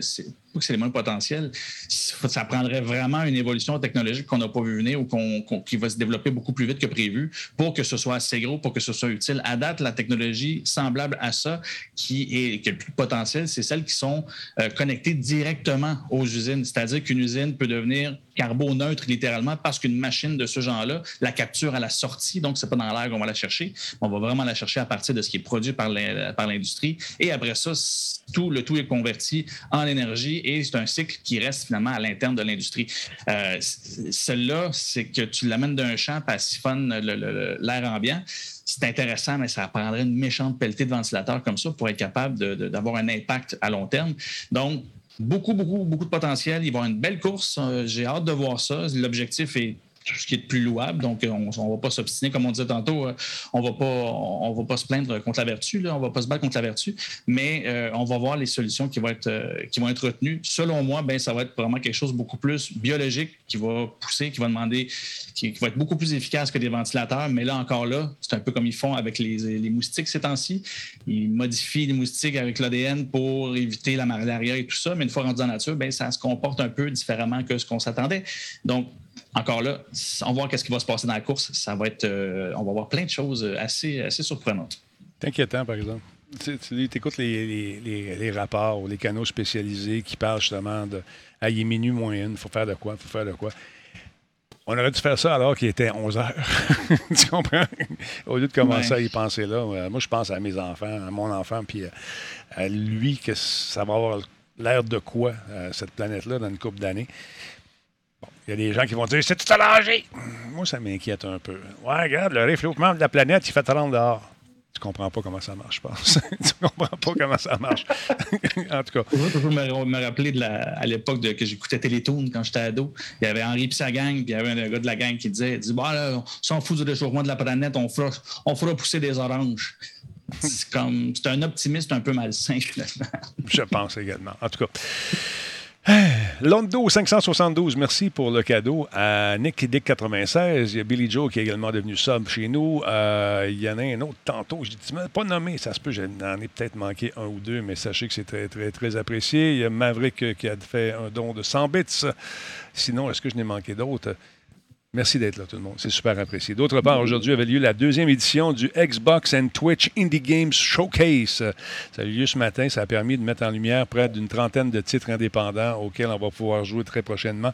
que c'est les moins potentiels. Ça prendrait vraiment une évolution technologique qu'on n'a pas vu venir ou qui va se développer beaucoup plus vite que prévu pour que ce soit assez gros, pour que ce soit utile. À date, la technologie semblable à ça qui est, qui le plus potentiel, c'est celles qui sont euh, connectées directement aux usines. C'est-à-dire qu'une usine peut devenir carboneutre littéralement parce qu'une machine de ce genre-là la capture à la sortie, donc c'est pas dans l'air qu'on va la chercher, on va vraiment la chercher à partir de ce qui est produit par l'industrie. Et après ça, tout le tout est converti en énergie et c'est un cycle qui reste finalement à l'interne de l'industrie. Euh, Celle-là, c'est que tu l'amènes d'un champ, siphonne l'air ambiant c'est intéressant, mais ça prendrait une méchante pelletée de ventilateurs comme ça pour être capable d'avoir un impact à long terme. Donc, beaucoup, beaucoup, beaucoup de potentiel. Il va y avoir une belle course. Euh, j'ai hâte de voir ça. L'objectif est tout ce qui est de plus louable. Donc, on ne va pas s'obstiner, comme on disait tantôt, euh, on ne va pas se plaindre contre la vertu, là, on ne va pas se battre contre la vertu, mais euh, on va voir les solutions qui vont être, euh, qui vont être retenues. Selon moi, ben, ça va être vraiment quelque chose de beaucoup plus biologique qui va pousser, qui va demander, qui, va être beaucoup plus efficace que des ventilateurs. Mais là, encore là, c'est un peu comme ils font avec les, moustiques ces temps-ci. Ils modifient les moustiques avec l'ADN pour éviter la malaria et tout ça, mais une fois rendu la nature, ben, ça se comporte un peu différemment que ce qu'on s'attendait. Donc, encore là, on va voir qu'est-ce qui va se passer dans la course. Ça va être, euh, on va voir plein de choses assez, assez surprenantes. C'est inquiétant, par exemple. Tu, écoutes les, rapports ou les canaux spécialisés qui parlent justement de ah, il est minuit moins une, il faut faire de quoi, il faut faire de quoi. On aurait dû faire ça alors qu'il était 11 heures. tu comprends? Au lieu de commencer à y penser là, euh, moi, je pense à mes enfants, à mon enfant, puis à lui, que ça va avoir l'air de quoi, euh, cette planète-là, dans une couple d'années. Il y a des gens qui vont dire C'est tout allongé. Moi, ça m'inquiète un peu. Ouais, regarde, le réfléchissement de la planète, il fait 30 dehors. Tu comprends pas comment ça marche, je pense. tu comprends pas comment ça marche. en tout cas. Je peux me, rappeler de la, à l'époque que j'écoutais Télétoon quand j'étais ado. Il y avait Henri et sa gang, puis il y avait un gars de la gang qui disait, dit, bah, là, on s'en fout du réchauffement de la planète, on fera, on fera pousser des oranges. C'est comme, c'est un optimiste un peu malsain, finalement. je pense également. En tout cas. Londo 572, merci pour le cadeau. À Nick Dick 96, il y a Billy Joe qui est également devenu sub chez nous. Euh, il y en a un autre tantôt, je dis, pas nommé, ça se peut, j'en ai peut-être manqué un ou deux, mais sachez que c'est très, très, très apprécié. Il y a Maverick qui a fait un don de 100 bits. Sinon, est-ce que je n'ai manqué d'autres? Merci d'être là, tout le monde. C'est super apprécié. D'autre part, aujourd'hui avait lieu la deuxième édition du Xbox and Twitch Indie Games Showcase. Ça a eu lieu ce matin. Ça a permis de mettre en lumière près d'une trentaine de titres indépendants auxquels on va pouvoir jouer très prochainement.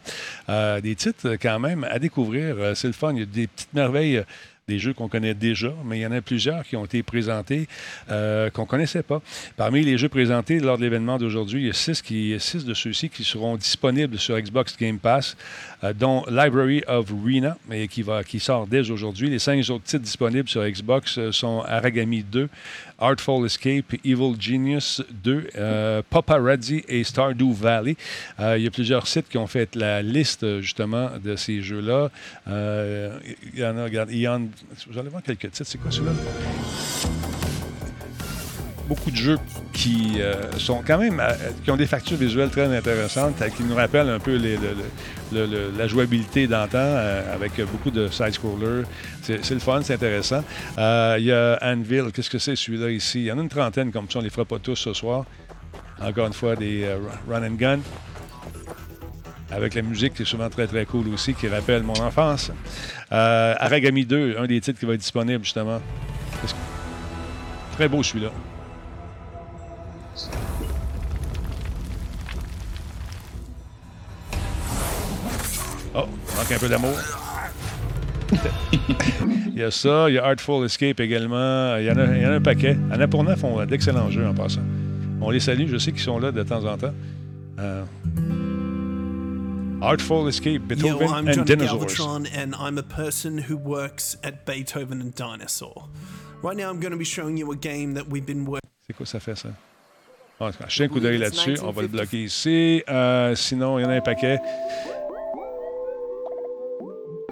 Euh, des titres quand même à découvrir. Euh, c'est le fun. Il y a des petites merveilles des jeux qu'on connaît déjà, mais il y en a plusieurs qui ont été présentés euh, qu'on ne connaissait pas. Parmi les jeux présentés lors de l'événement d'aujourd'hui, il y a six, qui, six de ceux-ci qui seront disponibles sur Xbox Game Pass, euh, dont Library of Rena, qui, va, qui sort dès aujourd'hui. Les cinq autres titres disponibles sur Xbox euh, sont Aragami 2, Artful Escape, Evil Genius 2, euh, Paparazzi et Stardew Valley. Il y a plusieurs sites qui ont fait la liste justement de ces jeux-là. Il y en a, regarde, il vous allez voir quelques titres. C'est quoi celui-là? beaucoup de jeux qui euh, sont quand même euh, qui ont des factures visuelles très intéressantes, qui nous rappellent un peu la jouabilité d'antan euh, avec beaucoup de side-scrollers. C'est le fun, c'est intéressant. Il y a Anvil, qu'est-ce que c'est celui-là ici? Il y en a une trentaine comme ça, on les fera pas tous ce soir. Encore une fois, des run and gun. Avec la musique qui est souvent très très cool aussi, qui rappelle mon enfance. Aragami 2, un des titres qui va être disponible justement. Très beau celui-là. Oh, manque un peu d'amour. il y a ça, il y a Artful Escape également. Il y en a, il y en a un paquet. Font d'excellents jeux en passant. On les salue, je sais qu'ils sont là de temps en temps. Euh... Artful Escape, Beethoven Yo, I'm and Johnny Dinosaurs. Galvatron, and I'm a person who works at Beethoven and Dinosaur. Right now, I'm going to be showing you a game that we've been working. C'est quoi ça fait ça? Ah, je tiens un coup d'œil là-dessus. On va le bloquer ici. Euh, sinon, il y en a un paquet.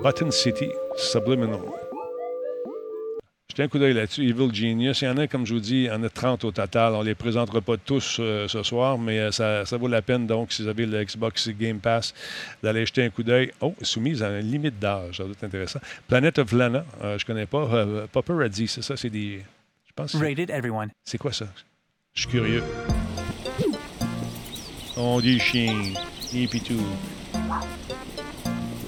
Button City Subliminal. Je jetez un coup d'œil là-dessus. Evil Genius. Il y en a, comme je vous dis, il y en a 30 au total. On ne les présentera pas tous euh, ce soir, mais euh, ça, ça, vaut la peine, donc, si vous avez le Xbox Game Pass, d'aller jeter un coup d'œil. Oh, soumise à une limite d'âge. Ça doit être intéressant. Planet of Lana, euh, je connais pas. Paparazzi, c'est ça, c'est des. Je pense. Rated everyone. C'est quoi ça? Je suis curieux. On dit chien. Et puis tout.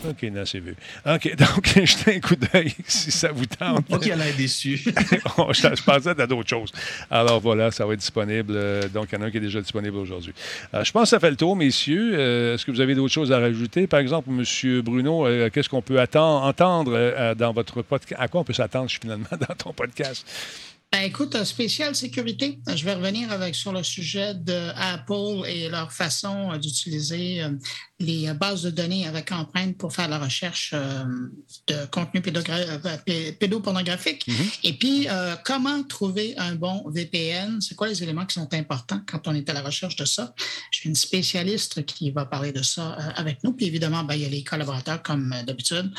OK, non, c'est vu. OK, donc, jetez un coup d'œil si ça vous tente. Pas qu'il a l'air déçu. je, je pensais à d'autres choses. Alors voilà, ça va être disponible. Euh, Donc, il y en a un qui est déjà disponible aujourd'hui. Euh, je pense que ça fait le tour, messieurs. Euh, Est-ce que vous avez d'autres choses à rajouter? Par exemple, M. Bruno, euh, qu'est-ce qu'on peut attendre, entendre dans votre podcast? À quoi on peut s'attendre finalement dans ton podcast? Ben, écoute, euh, spécial sécurité. Je vais revenir avec sur le sujet de Apple et leur façon euh, d'utiliser euh, les euh, bases de données avec empreinte pour faire la recherche euh, de contenu euh, pédopornographique. Et puis, euh, comment trouver un bon VPN? C'est quoi les éléments qui sont importants quand on est à la recherche de ça? J'ai une spécialiste qui va parler de ça euh, avec nous. Puis évidemment, ben, il y a les collaborateurs comme euh, d'habitude,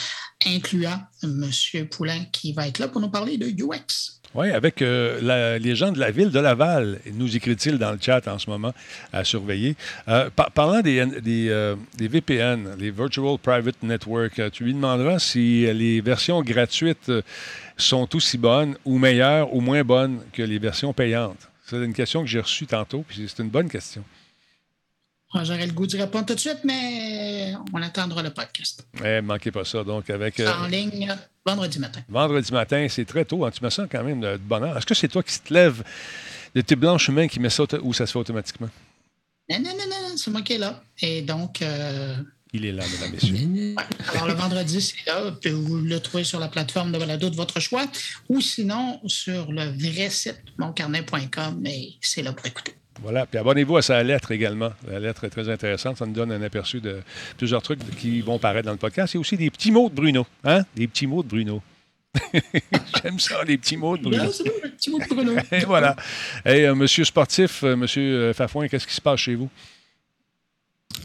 incluant M. Poulain qui va être là pour nous parler de UX. Oui, avec euh, les gens de la ville de Laval, nous écrit-il dans le chat en ce moment, à surveiller. Euh, par- parlant des, des, euh, VPN, les Virtual Private Network, tu lui demanderas si les versions gratuites sont aussi bonnes ou meilleures ou moins bonnes que les versions payantes. C'est une question que j'ai reçue tantôt, puis c'est une bonne question. Moi, J'aurais le goût d'y répondre tout de suite, mais on attendra le podcast. Eh, manquez pas ça. Donc, avec. euh, En ligne, vendredi matin. Vendredi matin, c'est très tôt. hein. Tu me sens quand même de, de bonne heure. Est-ce que c'est toi qui te lèves de tes blanches mains qui met ça ou ça se fait automatiquement? Non, non, non, non, c'est moi qui est là. Et donc, euh, Il est là, mesdames, messieurs. alors le vendredi, c'est là. Puis vous le trouvez sur la plateforme de balado de votre choix ou sinon sur le vrai site moncarnet.com. Et c'est là pour écouter. Voilà. Puis abonnez-vous à sa lettre également. La lettre est très intéressante. Ça nous donne un aperçu de plusieurs trucs qui vont paraître dans le podcast. A aussi des petits mots de Bruno. Hein? Des petits mots de Bruno. J'aime ça, les petits mots de Bruno. C'est bon, le petit mot de Bruno. Et voilà. Et euh, monsieur sportif, euh, monsieur euh, Fafouin, qu'est-ce qui se passe chez vous?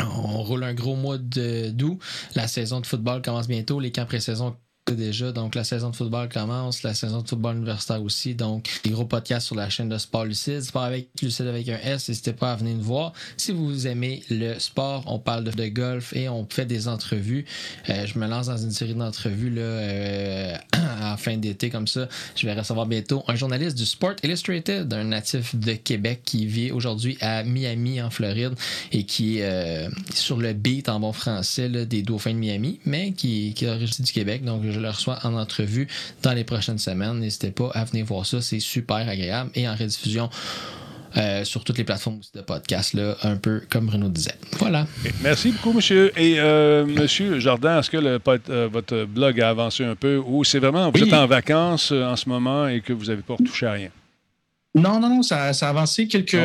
On roule un gros mois de- d'août. La saison de football commence bientôt. Les camps pré-saison déjà. Donc, la saison de football commence, la saison de football universitaire aussi. Donc, des gros podcasts sur la chaîne de Sport Lucide. Sport avec Lucide avec un S. N'hésitez pas à venir nous voir. Si vous aimez le sport, on parle de, golf et on fait des entrevues. Euh, je me lance dans une série d'entrevues là, euh, à fin d'été comme ça. Je vais recevoir bientôt un journaliste du Sport Illustrated, un natif de Québec qui vit aujourd'hui à Miami, en Floride, et qui est euh, sur le beat en bon français là, des Dauphins de Miami, mais qui, qui est originaire du Québec. Le reçois en entrevue dans les prochaines semaines. N'hésitez pas à venir voir ça. C'est super agréable. Et en rediffusion, euh, sur toutes les plateformes aussi de podcast, là, un peu comme Bruno disait. Voilà. Merci beaucoup, monsieur. Et euh, monsieur Jordan, est-ce que le euh, votre blog a avancé un peu ou c'est vraiment, vous Oui. êtes en vacances euh, en ce moment et que vous n'avez pas touché à rien? Non, non, non, ça, ça a avancé quelques,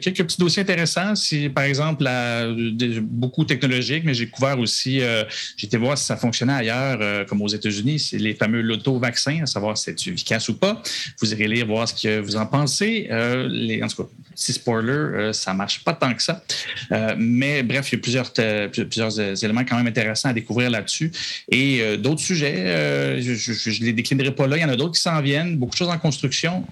quelques petits dossiers intéressants. Par exemple, la- beaucoup technologiques, mais j'ai couvert aussi, euh, j'ai été voir si ça fonctionnait ailleurs, euh, comme aux États-Unis, c'est les fameux loto-vaccins, à savoir si c'est efficace ou pas. Vous irez lire, voir ce que vous en pensez. Euh, les, en tout cas, petit spoiler, euh, ça marche pas tant que ça. Mais bref, il y a plusieurs, plusieurs éléments quand même intéressants à découvrir là-dessus. Et d'autres sujets, je ne les déclinerai pas là. Il y en a d'autres qui s'en viennent, beaucoup de choses en construction.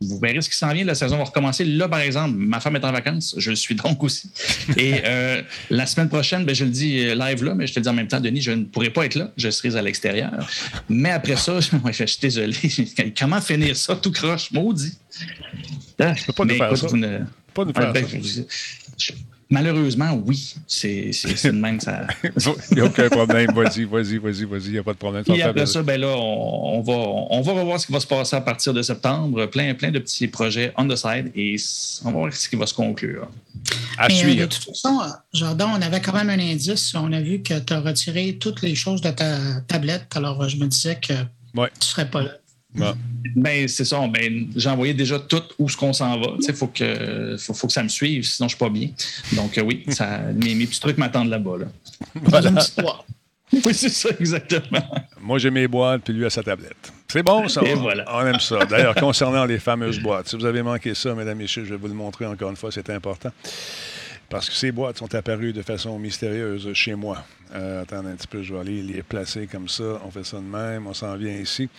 Vous verrez ce qui s'en vient. La saison va recommencer. Là, par exemple, ma femme est en vacances. Je le suis donc aussi. Et euh, la semaine prochaine, ben, je le dis euh, live là, mais je te le dis en même temps, Denis, je ne pourrai pas être là. Je serai à l'extérieur. Mais après ça, ouais, je suis désolé. Comment finir ça tout croche? Maudit. Ah, peux pas nous mais faire écoute, ça. vous ne- Pas nous Ah, faire ben, ça. je- je- Malheureusement, oui. C'est de même. Ça... Il n'y a aucun problème. Vas-y, vas-y, vas-y, vas-y. Il n'y a pas de problème. Et après ça, ben là, on, on va, on va revoir ce qui va se passer à partir de septembre. Plein, plein de petits projets on the side et on va voir ce qui va se conclure. À Mais, euh, suivre. de toute façon, Jordan, on avait quand même un indice. On a vu que tu as retiré toutes les choses de ta tablette. Alors, je me disais que Ouais. tu ne serais pas là. Ouais. Ben, c'est ça. Ben, envoyé déjà tout où ce qu'on s'en va. Il faut que, faut, faut que ça me suive, sinon je suis pas bien. Donc, euh, oui, ça, mes, mes petits trucs m'attendent là-bas. Là. Boîte. Oui, c'est ça, exactement. Moi, j'ai mes boîtes, puis lui a sa tablette. C'est bon, ça. Et on, voilà. on aime ça. D'ailleurs, concernant les fameuses boîtes, si vous avez manqué ça, mesdames et messieurs, je vais vous le montrer encore une fois, c'est important. Parce que ces boîtes sont apparues de façon mystérieuse chez moi. Euh, attendez un petit peu, je vais aller les placer comme ça. On fait ça de même, on s'en vient ici.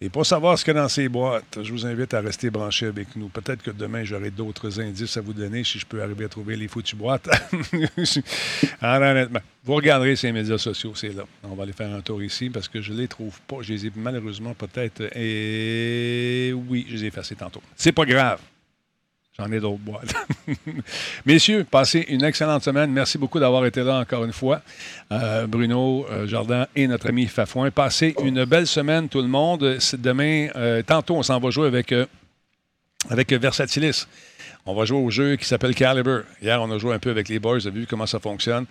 Et pour savoir ce qu'il y a dans ces boîtes, je vous invite à rester branchés avec nous. Peut-être que demain, j'aurai d'autres indices à vous donner si je peux arriver à trouver les foutues boîtes. Alors, honnêtement, vous regarderez ces médias sociaux, c'est là. On va aller faire un tour ici parce que je ne les trouve pas. Je les ai malheureusement peut-être. Et oui, je les ai effacés tantôt. C'est pas grave. J'en ai d'autres boîtes. Messieurs, passez une excellente semaine. Merci beaucoup d'avoir été là encore une fois. Euh, Bruno, euh, Jardin et notre ami Fafouin. Passez une belle semaine, tout le monde. Demain, euh, tantôt, on s'en va jouer avec, avec Versatilis. On va jouer au jeu qui s'appelle Caliber. Hier, on a joué un peu avec les boys, on a vu comment ça fonctionne.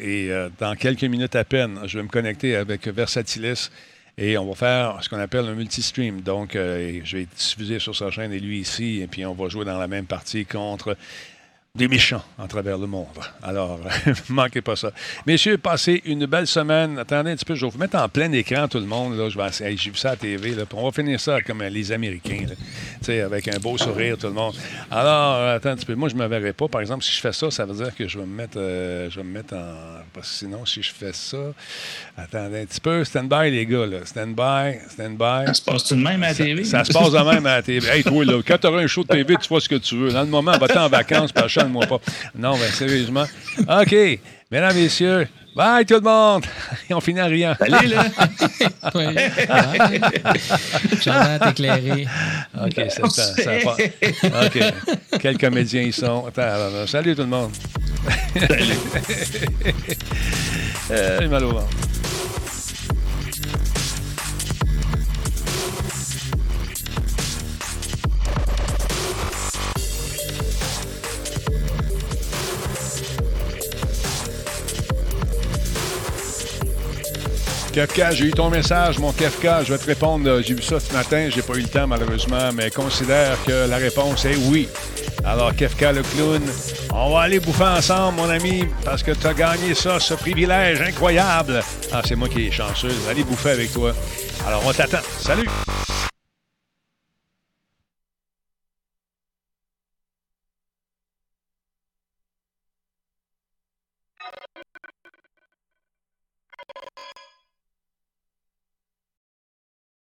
Et dans quelques minutes à peine, je vais me connecter avec Versatilis. Et on va faire ce qu'on appelle un multi-stream. Donc, euh, je vais diffuser sur sa chaîne et lui ici. Et puis, on va jouer dans la même partie contre des méchants à travers le monde. Alors, manquez pas ça. Messieurs, passez une belle semaine. Attendez un petit peu, je vais vous mettre en plein écran tout le monde. Là. Je vais J'ai vu ça à TV. On va finir ça comme les Américains. avec un beau sourire, tout le monde. Alors, attends un petit peu. Moi, je ne me verrai pas. Par exemple, si je fais ça, ça veut dire que je vais me mettre, euh, je vais me mettre en... Parce que sinon, si je fais ça... Attendez un petit peu. Stand by, les gars. Là. Stand by, stand by. Ça se passe tout de même à la TV? Ça, se passe de même à la TV. Hey, toi, là, quand tu auras un show de TV, tu feras ce que tu veux. Dans le moment, va-t'en en vacances, pas chante-moi pas. Non, ben sérieusement. OK. Mesdames, messieurs, bye tout le monde. Et on finit en riant. Salut, là. Oui. T'éclairer. OK, c'est ça, ça part. OK. Quels comédiens ils sont. Attends, alors, alors, salut tout le monde. Euh, j'ai mal au ventre. Kefka, j'ai eu ton message, mon Kefka. Je vais te répondre. J'ai vu ça ce matin. J'ai pas eu le temps, malheureusement, mais considère que la réponse est oui. Alors, Kefka le clown, on va aller bouffer ensemble, mon ami, parce que tu as gagné ça, ce privilège incroyable. Ah, c'est moi qui est chanceuse. Allez bouffer avec toi. Alors, on t'attend. Salut!